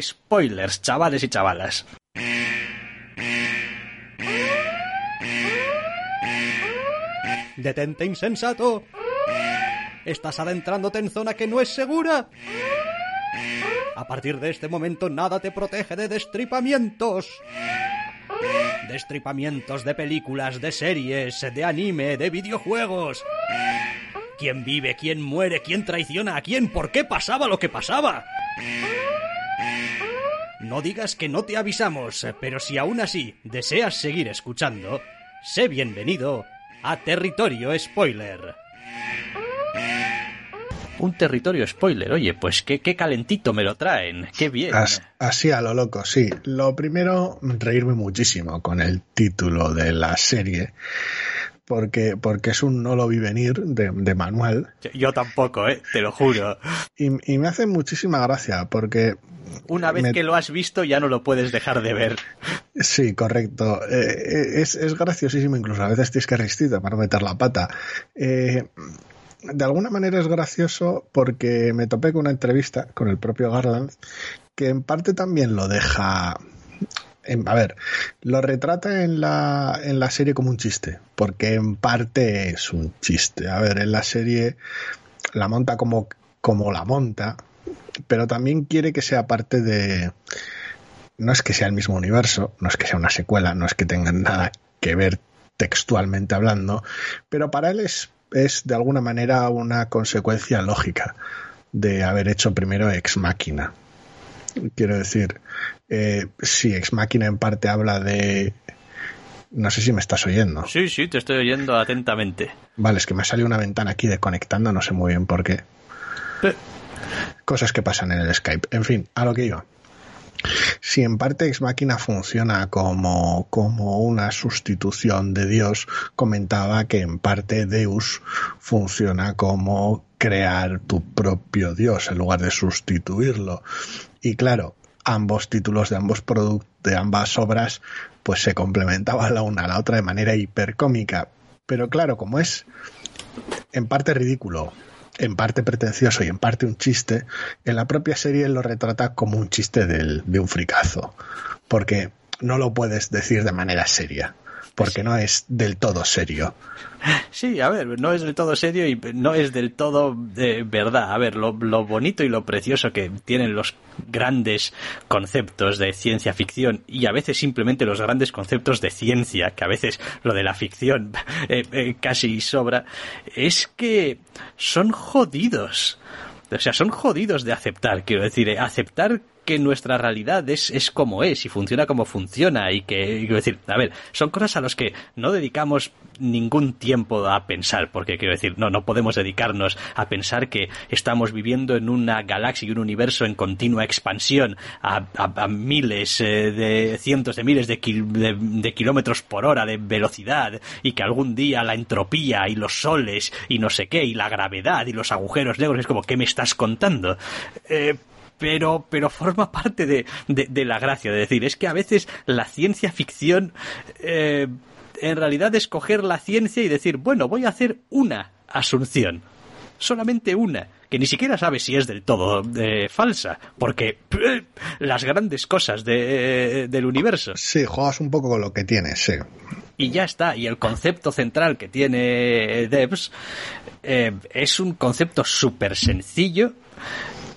spoilers, chavales y chavalas. Detente, insensato. Estás adentrándote en zona que no es segura. A partir de este momento nada te protege de destripamientos. Destripamientos de películas, de series, de anime, de videojuegos. ¿Quién vive? ¿Quién muere? ¿Quién traiciona a quién? ¿Por qué pasaba lo que pasaba? No digas que no te avisamos, pero si aún así deseas seguir escuchando, sé bienvenido a Territorio Spoiler. Un territorio spoiler, oye, pues qué, qué calentito me lo traen, qué bien. As- así a lo loco, sí. Lo primero, reírme muchísimo con el título de la serie, porque, porque es un no lo vi venir de, de manual, Yo tampoco, eh, te lo juro. y, y me hace muchísima gracia, porque Una vez Me- que lo has visto ya no lo puedes dejar de ver. Sí, correcto. Eh, es, es graciosísimo, incluso a veces tienes que resistirte para no meter la pata. Eh, de alguna manera es gracioso porque me topé con una entrevista con el propio Garland que en parte también lo deja. a ver, lo retrata en la, en la serie como un chiste, porque en parte es un chiste. A ver, en la serie la monta como, como la monta, pero también quiere que sea parte de, no es que sea el mismo universo, no es que sea una secuela, no es que tengan nada que ver textualmente hablando, pero para él es, es de alguna manera una consecuencia lógica de haber hecho primero Ex Máquina. Quiero decir, eh, si Ex Máquina en parte habla de... No sé si me estás oyendo. Sí, sí, te estoy oyendo atentamente. Vale, es que me salió una ventana aquí desconectando, no sé muy bien por qué. Eh, Cosas que pasan en el Skype. En fin, a lo que iba. Si en parte Ex Máquina funciona como, como una sustitución de Dios, comentaba que en parte Deus funciona como crear tu propio Dios en lugar de sustituirlo. Y claro, ambos títulos de ambos productos, de ambas obras, pues se complementaban la una a la otra de manera hipercómica. Pero claro, como es en parte ridículo, en parte pretencioso y en parte un chiste, en la propia serie lo retrata como un chiste del- de un fricazo. Porque no lo puedes decir de manera seria. Porque no es del todo serio. Sí, a ver, no es del todo serio y no es del todo eh, verdad. A ver, lo, lo bonito y lo precioso que tienen los grandes conceptos de ciencia ficción y a veces simplemente los grandes conceptos de ciencia, que a veces lo de la ficción eh, eh, casi sobra, es que son jodidos. O sea, son jodidos de aceptar, quiero decir, aceptar que nuestra realidad es, es como es y funciona como funciona y que, quiero decir, a ver, son cosas a las que no dedicamos ningún tiempo a pensar, porque quiero decir, no, no podemos dedicarnos a pensar que estamos viviendo en una galaxia y un universo en continua expansión a, miles eh, de cientos de miles de- de kilómetros por hora de velocidad y que algún día la entropía y los soles y no sé qué y la gravedad y los agujeros negros es como, ¿qué me estás contando? Eh, pero, pero forma parte de, de- de la gracia, de decir, es que a veces la ciencia ficción eh, en realidad es coger la ciencia y decir, bueno, voy a hacer una asunción, solamente una, que ni siquiera sabe si es del todo eh, falsa, porque eh, las grandes cosas de- del universo Sí, juegas un poco con lo que tienes, sí. y ya está. Y el concepto central que tiene Devs eh, es un concepto súper sencillo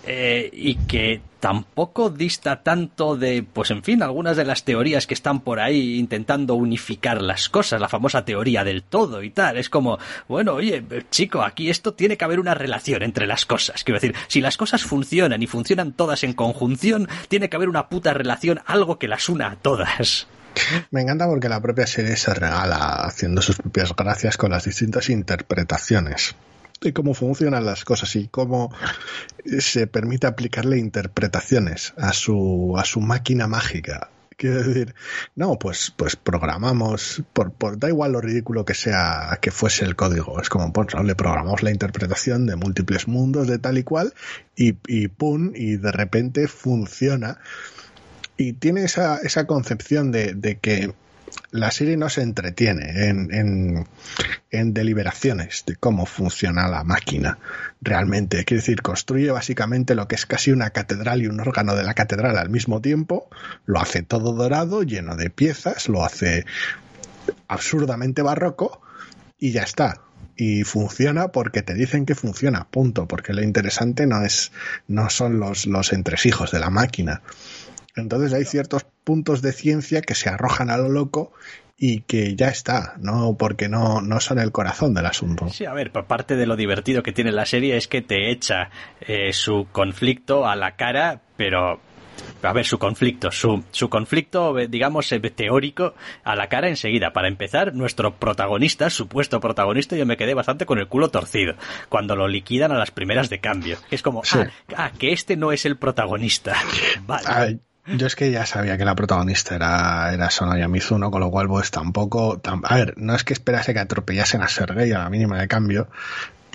eh, y que tampoco dista tanto de, pues en fin, algunas de las teorías que están por ahí intentando unificar las cosas, la famosa teoría del todo y tal. Es como, bueno, oye, chico, aquí esto tiene que haber una relación entre las cosas. Quiero decir, si las cosas funcionan y funcionan todas en conjunción, tiene que haber una puta relación, algo que las una a todas. Me encanta porque la propia serie se regala haciendo sus propias gracias con las distintas interpretaciones de cómo funcionan las cosas y cómo se permite aplicarle interpretaciones a su, a su máquina mágica. Quiero decir, no, pues, pues programamos, por, da igual lo ridículo que sea que fuese el código, es como, pues, le programamos la interpretación de múltiples mundos de tal y cual y, y pum, y de repente funciona y tiene esa, esa concepción de, de que la serie no se entretiene en, en, en deliberaciones de cómo funciona la máquina realmente. Quiere decir, construye básicamente lo que es casi una catedral y un órgano de la catedral al mismo tiempo, lo hace todo dorado, lleno de piezas, lo hace absurdamente barroco y ya está. y funciona porque te dicen que funciona, punto, porque lo interesante no es no son los los entresijos de la máquina. Entonces hay ciertos puntos de ciencia que se arrojan a lo loco y que ya está, no porque no, no son el corazón del asunto. Sí, a ver, por parte de lo divertido que tiene la serie es que te echa eh, su conflicto a la cara, pero a ver, su conflicto, su, su conflicto, digamos, eh, teórico a la cara enseguida. Para empezar, nuestro protagonista, supuesto protagonista, yo me quedé bastante con el culo torcido cuando lo liquidan a las primeras de cambio. Es como, ah, ah, que este no es el protagonista. Vale. Yo es que ya sabía que la protagonista era, era Sonoya Mizuno, con lo cual pues tampoco... a ver, no es que esperase que atropellasen a Sergei a la mínima de cambio,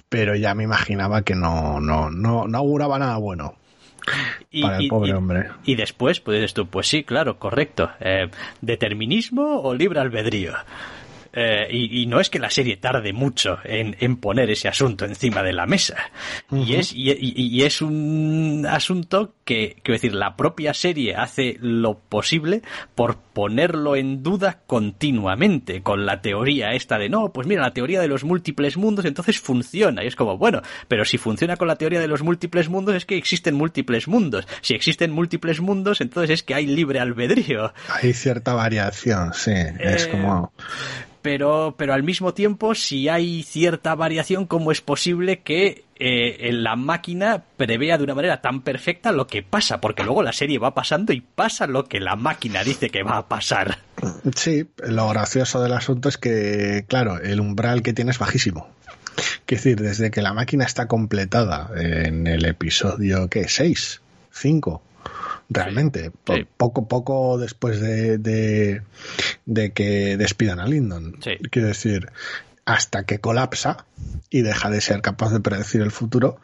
pero ya me imaginaba que no, no, no, no auguraba nada bueno. para el pobre hombre. Y después, pues dices tú, pues sí, claro, correcto. Eh, ¿Determinismo o libre albedrío? Eh, y, no es que la serie tarde mucho en, poner ese asunto encima de la mesa. y, es, y, es un asunto que, quiero decir, la propia serie hace lo posible por ponerlo en duda continuamente con la teoría esta de no, pues mira, la teoría de los múltiples mundos entonces funciona. Y es como, bueno, pero si funciona con la teoría de los múltiples mundos es que existen múltiples mundos. Si existen múltiples mundos, entonces es que hay libre albedrío. Hay cierta variación, sí. es eh, como pero, pero al mismo tiempo, si hay cierta variación, ¿cómo es posible que eh, la máquina prevea de una manera tan perfecta lo que pasa? Porque luego la serie va pasando y pasa lo que la máquina dice que va a pasar. Sí, lo gracioso del asunto es que, claro, el umbral que tiene es bajísimo. Es decir, desde que la máquina está completada en el episodio, ¿qué? ¿6? ¿5? Realmente. Poco, poco después de, de, que despidan a Lyndon. Quiero decir, hasta que colapsa y deja de ser capaz de predecir el futuro,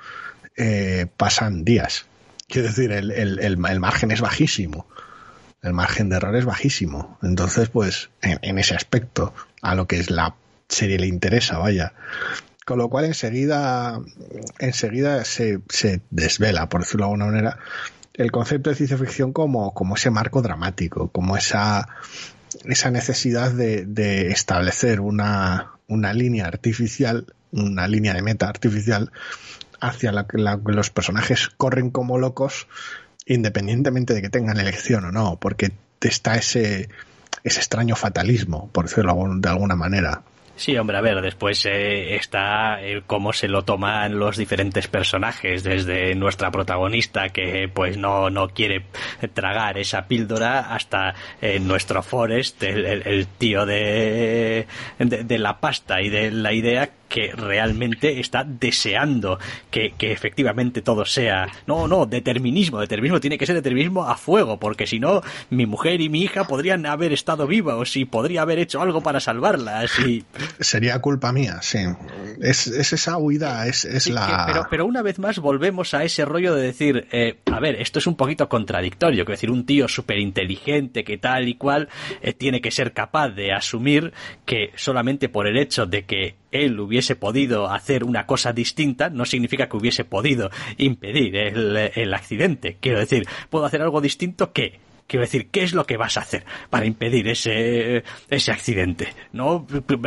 eh, pasan días. Quiero decir, el, el, el, margen es bajísimo. El margen de error es bajísimo. Entonces, pues, en, en ese aspecto, a lo que es la serie le interesa, vaya. Con lo cual enseguida, enseguida se, se desvela, por decirlo de alguna manera, el concepto de ciencia ficción como, como ese marco dramático, como esa, esa necesidad de, de establecer una, una línea artificial, una línea de meta artificial hacia la que los personajes corren como locos independientemente de que tengan elección o no, porque está ese, ese extraño fatalismo, por decirlo de alguna manera. Sí, hombre, a ver, después eh, está cómo se lo toman los diferentes personajes, desde nuestra protagonista que pues no, no quiere tragar esa píldora hasta eh, nuestro Forrest, el, tío de, de, la pasta y de la idea que realmente está deseando que, efectivamente todo sea. No, no, determinismo. Determinismo tiene que ser determinismo a fuego, porque si no, mi mujer y mi hija podrían haber estado vivos y podría haber hecho algo para salvarlas. Y... Sería culpa mía, sí. Es, esa huida, es, es la. pero, pero una vez más volvemos a ese rollo de decir, eh, a ver, esto es un poquito contradictorio. Que decir, un tío súper inteligente que tal y cual eh, tiene que ser capaz de asumir que solamente por el hecho de que él hubiese podido hacer una cosa distinta, no significa que hubiese podido impedir el, el accidente. Quiero decir, puedo hacer algo distinto que Quiero decir, ¿qué es lo que vas a hacer para impedir ese, ese accidente? No,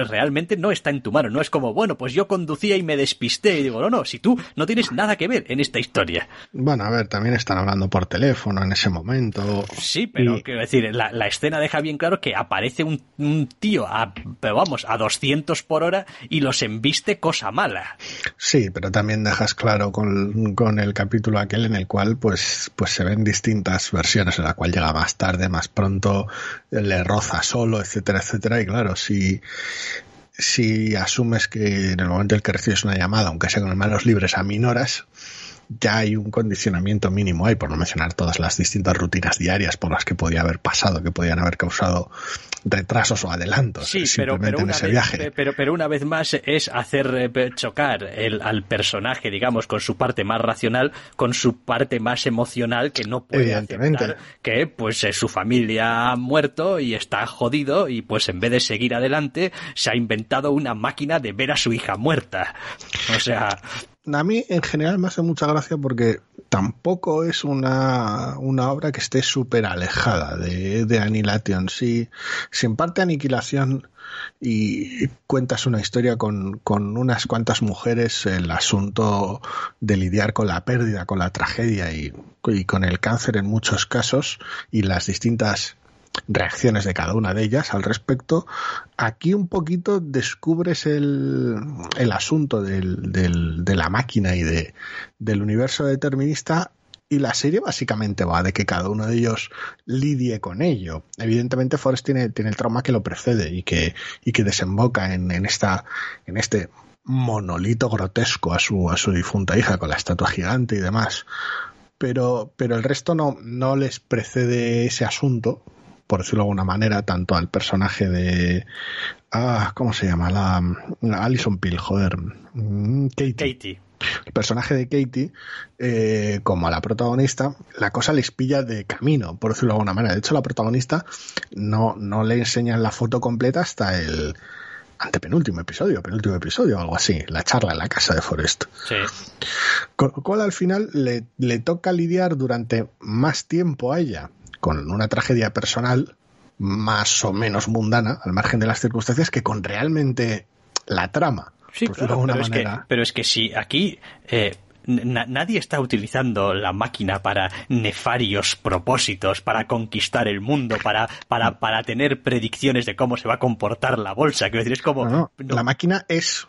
realmente no está en tu mano. No es como, bueno, pues yo conducía y me despisté. Y digo, no, no, si tú no tienes nada que ver en esta historia. Bueno, a ver, también están hablando por teléfono en ese momento. Sí, pero quiero decir, la, escena deja bien claro que aparece un, tío a, vamos, a 200 por hora y los embiste cosa mala. Sí, pero también dejas claro con, con el capítulo aquel en el cual pues, pues se ven distintas versiones en la cual llega más tarde, más pronto, le roza solo, etcétera, etcétera. Y claro, si, si asumes que en el momento en el que recibes una llamada, aunque sea con manos libres, a minoras, ya hay un condicionamiento mínimo ahí, por no mencionar todas las distintas rutinas diarias por las que podía haber pasado, que podían haber causado retrasos o adelantos sí, pero, pero en ese viaje. Pero, pero una vez más es hacer eh, chocar el, al personaje, digamos, con su parte más racional, con su parte más emocional, que no puede aceptar que pues eh, su familia ha muerto y está jodido y pues en vez de seguir adelante se ha inventado una máquina de ver a su hija muerta. O sea, a mí en general me hace mucha gracia porque tampoco es una, una obra que esté súper alejada de, de Annihilation. Si, si en parte Aniquilación y cuentas una historia con, con, unas cuantas mujeres, el asunto de lidiar con la pérdida, con la tragedia y, y con el cáncer en muchos casos y las distintas reacciones de cada una de ellas al respecto, aquí un poquito descubres el, el asunto del, del, de la máquina y de, del universo determinista y la serie básicamente va de que cada uno de ellos lidie con ello. Evidentemente Forrest tiene, tiene el trauma que lo precede y que, y que desemboca en, en, esta, en este monolito grotesco a su, a su difunta hija con la estatua gigante y demás. Pero, pero el resto no, no les precede ese asunto, por decirlo de alguna manera, tanto al personaje de. Ah, ¿Cómo se llama? La, la Alison Peel, joder. Mm, Katie. Katie. El personaje de Katie, eh, como a la protagonista, la cosa les pilla de camino, por decirlo de alguna manera. De hecho, la protagonista no, no le enseñan la foto completa hasta el antepenúltimo episodio, penúltimo episodio, algo así, la charla en la casa de Forrest. Sí. Con lo cual, al final, le, le toca lidiar durante más tiempo a ella con una tragedia personal más o menos mundana, al margen de las circunstancias, que con realmente la trama. Sí, claro, pero, es que, manera. pero es que si aquí eh, na- nadie está utilizando la máquina para nefarios propósitos, para conquistar el mundo, para, para, para tener predicciones de cómo se va a comportar la bolsa. Quiero decir, es como... No, no, no, La máquina es.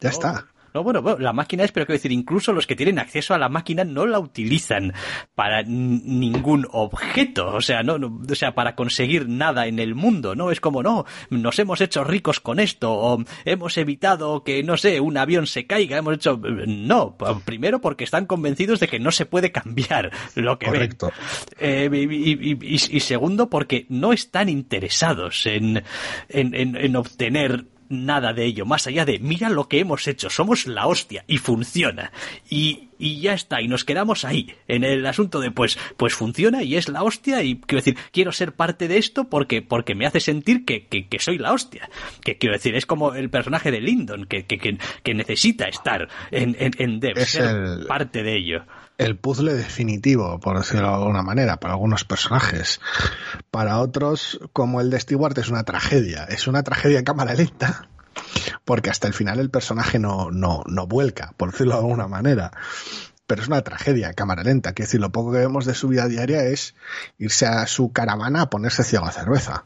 Ya está. No, bueno, bueno, la máquina es, pero quiero decir, incluso los que tienen acceso a la máquina no la utilizan para ningún objeto, o sea, no, no, o sea, para conseguir nada en el mundo, ¿no? Es como, no, nos hemos hecho ricos con esto, o hemos evitado que, no sé, un avión se caiga, hemos hecho, no, primero porque están convencidos de que no se puede cambiar lo que ven. Correcto. Eh, y, y- y- y- y segundo, porque no están interesados en, en, en- en obtener nada de ello, más allá de mira lo que hemos hecho, somos la hostia y funciona. Y, y ya está, y nos quedamos ahí, en el asunto de pues, pues funciona y es la hostia, y quiero decir, quiero ser parte de esto porque, porque me hace sentir que, que, que soy la hostia. Que quiero decir, es como el personaje de Lyndon, que, que, que, que necesita estar en, en, en Dev, Es ser el- parte de ello. El puzzle definitivo, por decirlo de alguna manera, para algunos personajes. Para otros, como el de Stewart, es una tragedia. Es una tragedia en cámara lenta, porque hasta el final el personaje no, no, no vuelca, por decirlo de alguna manera. Pero es una tragedia en cámara lenta. Quiero decir, lo poco que vemos de su vida diaria es irse a su caravana a ponerse ciego a cerveza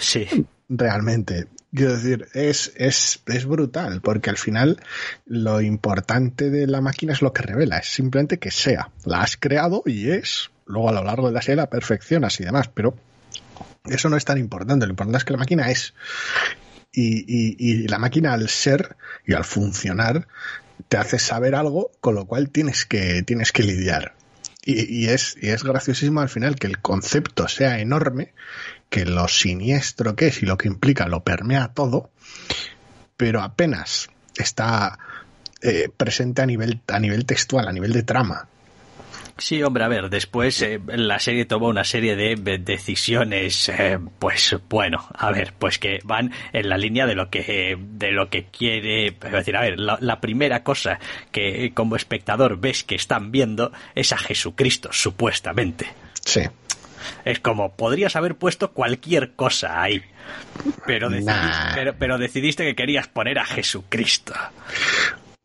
Sí. realmente. Quiero decir, es, es, es brutal, porque al final lo importante de la máquina es lo que revela, es simplemente que sea. La has creado y es. Luego a lo largo de la serie la perfeccionas y demás, pero eso no es tan importante. Lo importante es que la máquina es. Y, y, y la máquina al ser y al funcionar te hace saber algo con lo cual tienes que, tienes que lidiar. Y, y es, y es graciosísimo al final que el concepto sea enorme, que lo siniestro que es y lo que implica lo permea todo, pero apenas está eh, presente a nivel, a nivel textual, a nivel de trama. Sí, hombre, a ver, después eh, la serie toma una serie de de decisiones, eh, pues bueno, a ver, pues que van en la línea de lo que de lo que quiere, es decir, a ver, la, la primera cosa que eh, como espectador ves que están viendo es a Jesucristo, supuestamente. Sí. Es como, podrías haber puesto cualquier cosa ahí, pero, decidi- Nah. pero, pero decidiste que querías poner a Jesucristo.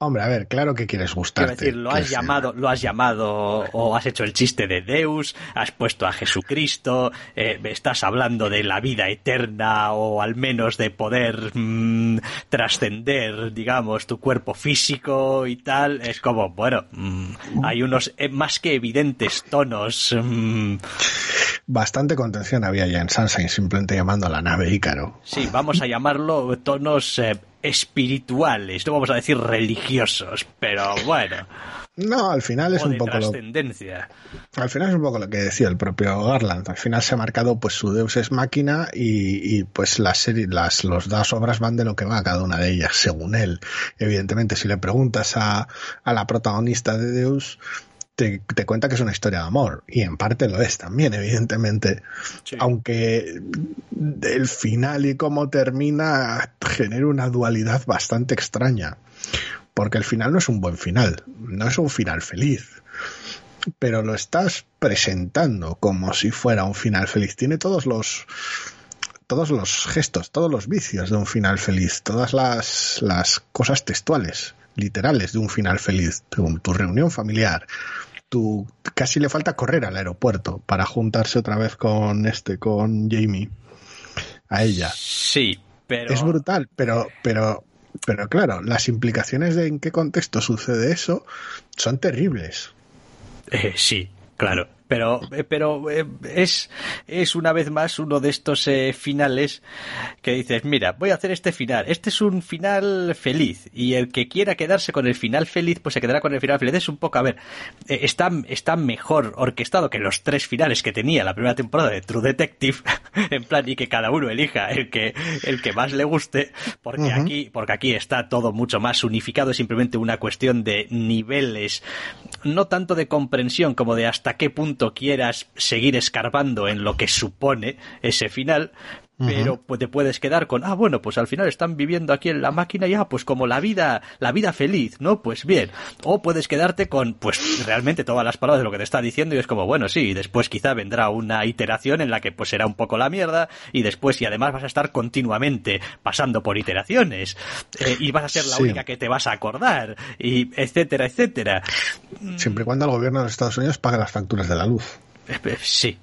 Hombre, a ver, claro que quieres Quiero gustarte. decir, lo has llamado, lo has llamado o has hecho el chiste de Deus, has puesto a Jesucristo, eh, estás hablando de la vida eterna o al menos de poder mm, trascender, digamos, tu cuerpo físico y tal. Es como, bueno, mm, hay unos eh, más que evidentes tonos. mm, Bastante contención había ya en Sunshine, simplemente llamando a la nave Ícaro. sí, vamos a llamarlo tonos eh, espirituales, no vamos a decir religiosos, pero bueno, No, al final es o un de poco lo, al final es un poco lo que decía el propio Garland. Al final se ha marcado pues su Deus es máquina y, y, pues las series, las los dos obras van de lo que va cada una de ellas, según él. Evidentemente, si le preguntas a, a la protagonista de Deus, te, te cuenta que es una historia de amor. Y en parte lo es también, evidentemente. Sí. Aunque el final y cómo termina genera una dualidad bastante extraña. porque el final no es un buen final, no es un final feliz, pero lo estás presentando como si fuera un final feliz. Tiene todos los todos los gestos, todos los vicios de un final feliz, todas las, las cosas textuales, literales de un final feliz, tu, tu reunión familiar, tu, casi le falta correr al aeropuerto para juntarse otra vez con este, con Jamie, a ella. Sí, pero... Es brutal, pero, pero, pero claro, las implicaciones de en qué contexto sucede eso son terribles. Eh, sí, claro. Pero, eh, pero eh, es, es una vez más uno de estos eh, finales que dices, mira, voy a hacer este final. Este es un final feliz. Y el que quiera quedarse con el final feliz, pues se quedará con el final feliz. Es un poco, a ver, eh, está, está mejor orquestado que los tres finales que tenía la primera temporada de True Detective. en plan, y que cada uno elija el que, el que más le guste. Porque aquí, porque aquí está todo mucho más unificado. Es simplemente una cuestión de niveles. No tanto de comprensión como de hasta qué punto quieras seguir escarbando en lo que supone ese final. Pero pues, te puedes quedar con, ah, bueno, pues al final están viviendo aquí en la máquina y ah, pues como la vida, la vida feliz, ¿no? Pues bien. O puedes quedarte con, pues realmente todas las palabras de lo que te está diciendo y es como, bueno, sí, y después quizá vendrá una iteración en la que pues será un poco la mierda y después y además vas a estar continuamente pasando por iteraciones eh, y vas a ser la Sí. única que te vas a acordar y etcétera, etcétera. Siempre y cuando el gobierno de los Estados Unidos pague las facturas de la luz. Eh, eh, Sí.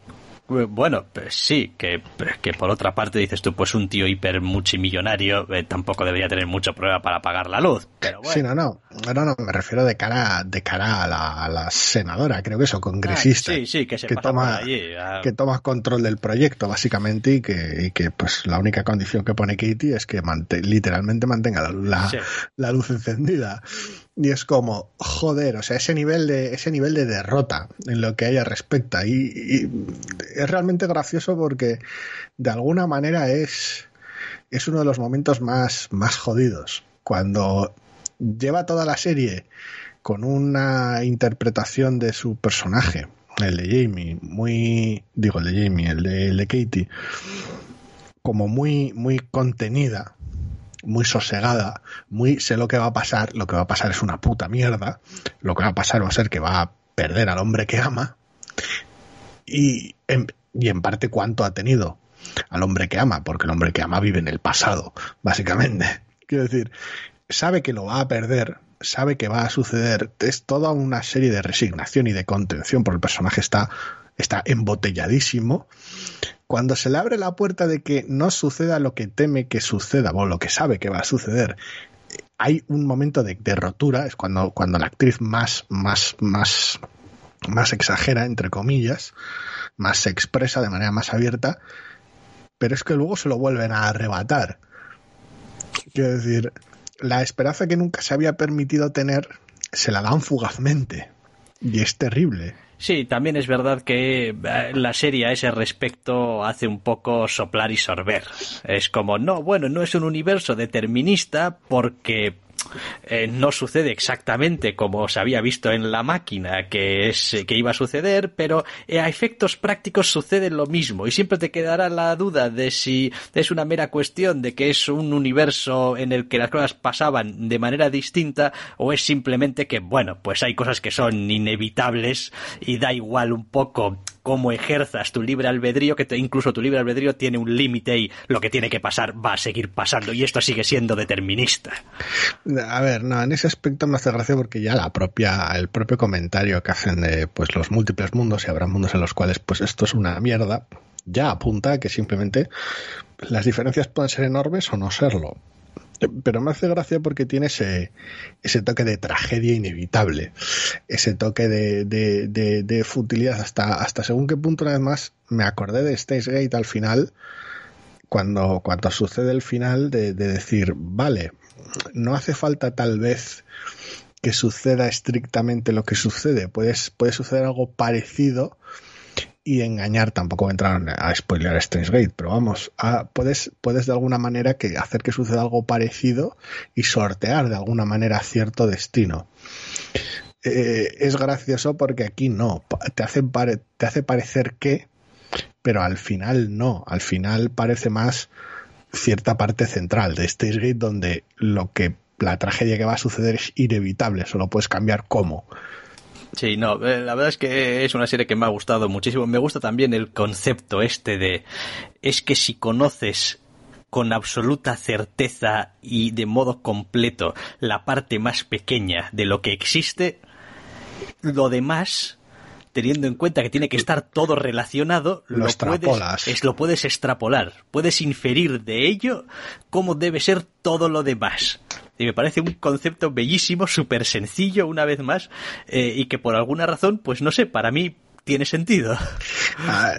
Eh, Bueno, pues sí, que, que por otra parte dices tú, pues un tío hiper multimillonario eh, tampoco debería tener mucho problema para pagar la luz. Pero bueno. Sí, no, no, no, no, me refiero de cara, de cara a, la, a la senadora, creo que es, o congresista. Ah, sí, sí, que se que pasa toma, por allí. ah. que toma control del proyecto, básicamente, y que, y que pues la única condición que pone Katie es que mante- literalmente mantenga la, la- Sí. la luz encendida. Y es como, joder, o sea, ese nivel de, ese nivel de derrota en lo que a ella respecta. Y, es realmente gracioso porque de alguna manera es, es uno de los momentos más, más jodidos. Cuando lleva toda la serie con una interpretación de su personaje, el de Jamie, muy, digo el de Jamie, el de, el de Katie, como muy, muy contenida, muy sosegada, muy sé lo que va a pasar, lo que va a pasar es una puta mierda, lo que va a pasar va a ser que va a perder al hombre que ama y en, y en parte cuánto ha tenido al hombre que ama, porque el hombre que ama vive en el pasado, básicamente. Quiero decir, sabe que lo va a perder, sabe que va a suceder, es toda una serie de resignación y de contención, porque el personaje está, está embotelladísimo. Cuando se le abre la puerta de que no suceda lo que teme que suceda, o lo que sabe que va a suceder, hay un momento de, rotura, es cuando, cuando la actriz más, más, más, más exagera, entre comillas, más se expresa de manera más abierta, pero es que luego se lo vuelven a arrebatar. Quiero decir, la esperanza que nunca se había permitido tener se la dan fugazmente. Y es terrible. Sí, también es verdad que eh, la serie a ese respecto hace un poco soplar y sorber. Es como, no, bueno, no es un universo determinista porque eh, no sucede exactamente como se había visto en la máquina que es que iba a suceder, pero eh, a efectos prácticos sucede lo mismo. Y siempre te quedará la duda de si es una mera cuestión de que es un universo en el que las cosas pasaban de manera distinta o es simplemente que bueno, pues hay cosas que son inevitables y da igual un poco cómo ejerzas tu libre albedrío, que incluso tu libre albedrío tiene un límite y lo que tiene que pasar va a seguir pasando y esto sigue siendo determinista. A ver, no, en ese aspecto me hace gracia porque ya la propia, el propio comentario que hacen de pues los múltiples mundos y habrá mundos en los cuales pues esto es una mierda, ya apunta a que simplemente las diferencias pueden ser enormes o no serlo. Pero me hace gracia porque tiene ese, ese toque de tragedia inevitable, ese toque de, de, de, de futilidad. Hasta, hasta según qué punto una vez más me acordé de Stays Gate al final, cuando, cuando sucede el final de, de decir, vale, no hace falta tal vez que suceda estrictamente lo que sucede, puede, puede suceder algo parecido y engañar, tampoco voy a spoiler Strange pero vamos, a, puedes, puedes de alguna manera que hacer que suceda algo parecido y sortear de alguna manera cierto destino. Eh, es gracioso porque aquí no, te hace, pare, te hace parecer que, pero al final no, al final parece más cierta parte central de Stage Gate donde lo que la tragedia que va a suceder es inevitable, solo puedes cambiar cómo. Sí, no, eh, la verdad es que es una serie que me ha gustado muchísimo. Me gusta también el concepto este de es que si conoces con absoluta certeza y de modo completo la parte más pequeña de lo que existe, lo demás teniendo en cuenta que tiene que estar todo relacionado, lo, puedes, es, lo puedes extrapolar, puedes inferir de ello cómo debe ser todo lo demás. Y me parece un concepto bellísimo, súper sencillo, una vez más, eh, y que por alguna razón, pues no sé, para mí tiene sentido. Ah,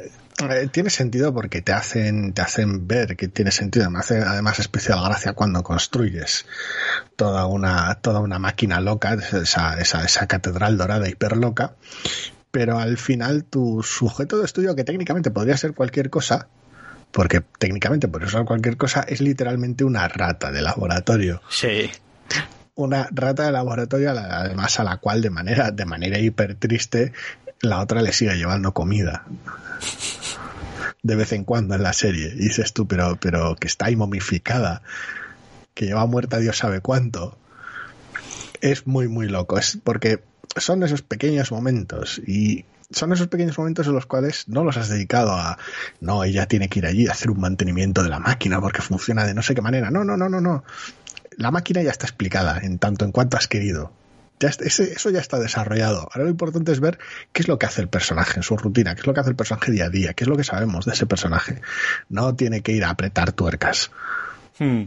eh, tiene sentido porque te hacen, te hacen ver que tiene sentido. Me hace además especial gracia cuando construyes toda una, toda una máquina loca, esa, esa, esa catedral dorada hiperloca, pero al final tu sujeto de estudio, que técnicamente podría ser cualquier cosa, porque técnicamente por ser cualquier cosa, es literalmente una rata de laboratorio. Sí. Una rata de laboratorio, además a la cual de manera, de manera hiper triste, la otra le sigue llevando comida. De vez en cuando en la serie. Y dices tú, pero, pero que está ahí momificada, que lleva muerta Dios sabe cuánto. Es muy, muy loco. Es porque son esos pequeños momentos y son esos pequeños momentos en los cuales no los has dedicado a, no, ella tiene que ir allí a hacer un mantenimiento de la máquina porque funciona de no sé qué manera. No, no, no, no, no. La máquina ya está explicada en tanto en cuanto has querido. Ya eso ya está desarrollado. Ahora lo importante es ver qué es lo que hace el personaje en su rutina, qué es lo que hace el personaje día a día, qué es lo que sabemos de ese personaje. No tiene que ir a apretar tuercas. Hmm.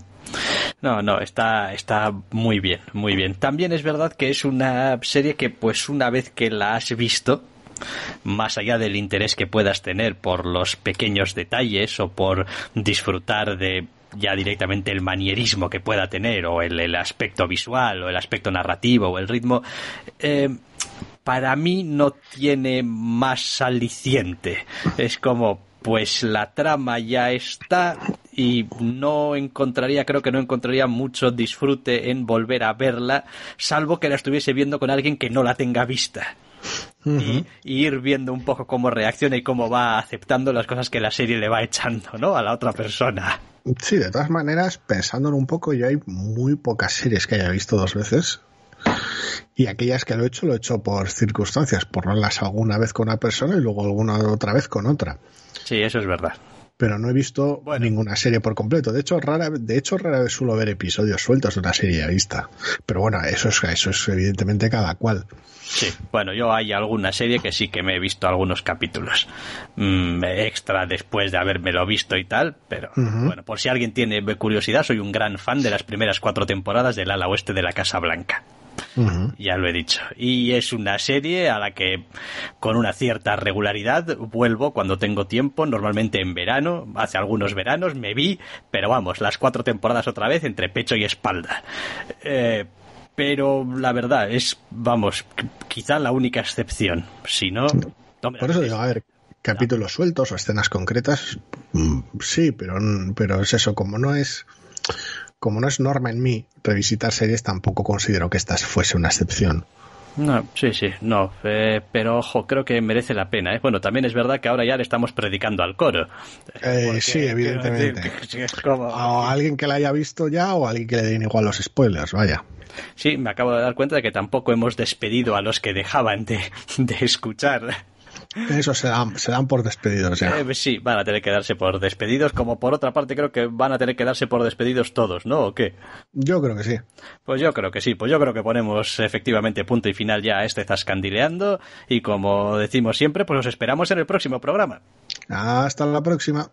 No, no, está, está muy bien, muy bien. También es verdad que es una serie que, pues, una vez que la has visto, más allá del interés que puedas tener por los pequeños detalles o por disfrutar de ya directamente el manierismo que pueda tener o el, aspecto visual o el aspecto narrativo o el ritmo, eh, para mí no tiene más aliciente. Es como, pues la trama ya está y no encontraría, creo que no encontraría mucho disfrute en volver a verla, salvo que la estuviese viendo con alguien que no la tenga vista. Y, ir viendo un poco cómo reacciona y cómo va aceptando las cosas que la serie le va echando, ¿no? A la otra persona. Sí, de todas maneras, pensándolo un poco, yo hay muy pocas series que haya visto dos veces. Y aquellas que lo he hecho, lo he hecho por circunstancias, por verlas alguna vez con una persona y luego alguna otra vez con otra. Sí, eso es verdad pero no he visto ninguna serie por completo. De hecho, rara, de hecho, rara vez suelo ver episodios sueltos de una serie vista. Pero bueno, eso es, eso es evidentemente cada cual. Sí, bueno, yo hay alguna serie que sí que me he visto algunos capítulos mm, extra después de habérmelo visto y tal, pero bueno, por si alguien tiene curiosidad, soy un gran fan de las primeras cuatro temporadas del ala oeste de la Casa Blanca. Ya lo he dicho. Y es una serie a la que con una cierta regularidad vuelvo cuando tengo tiempo, normalmente en verano, hace algunos veranos me vi, pero vamos, las cuatro temporadas otra vez entre pecho y espalda. Eh, pero la verdad es, vamos, quizá la única excepción. Si no... Por eso digo, a ver, capítulos sueltos o escenas concretas, mm, sí, pero, pero es eso, como no es como no es norma en mí revisitar series, tampoco considero que esta fuese una excepción. No, sí, sí, no, eh, pero ojo, creo que merece la pena. ¿eh? Bueno, también es verdad que ahora ya le estamos predicando al coro. Eh, sí, evidentemente. O alguien que la haya visto ya o alguien que le den igual los spoilers, vaya. Sí, me acabo de dar cuenta de que tampoco hemos despedido a los que dejaban de, de escuchar eso se dan, por despedidos ya. Eh, sí, van a tener que darse por despedidos, como por otra parte creo que van a tener que darse por despedidos todos, ¿no? ¿O qué? Yo creo que sí. Pues yo creo que sí, pues yo creo que ponemos efectivamente punto y final ya a este Zascandileando y como decimos siempre, pues os esperamos en el próximo programa. Hasta la próxima.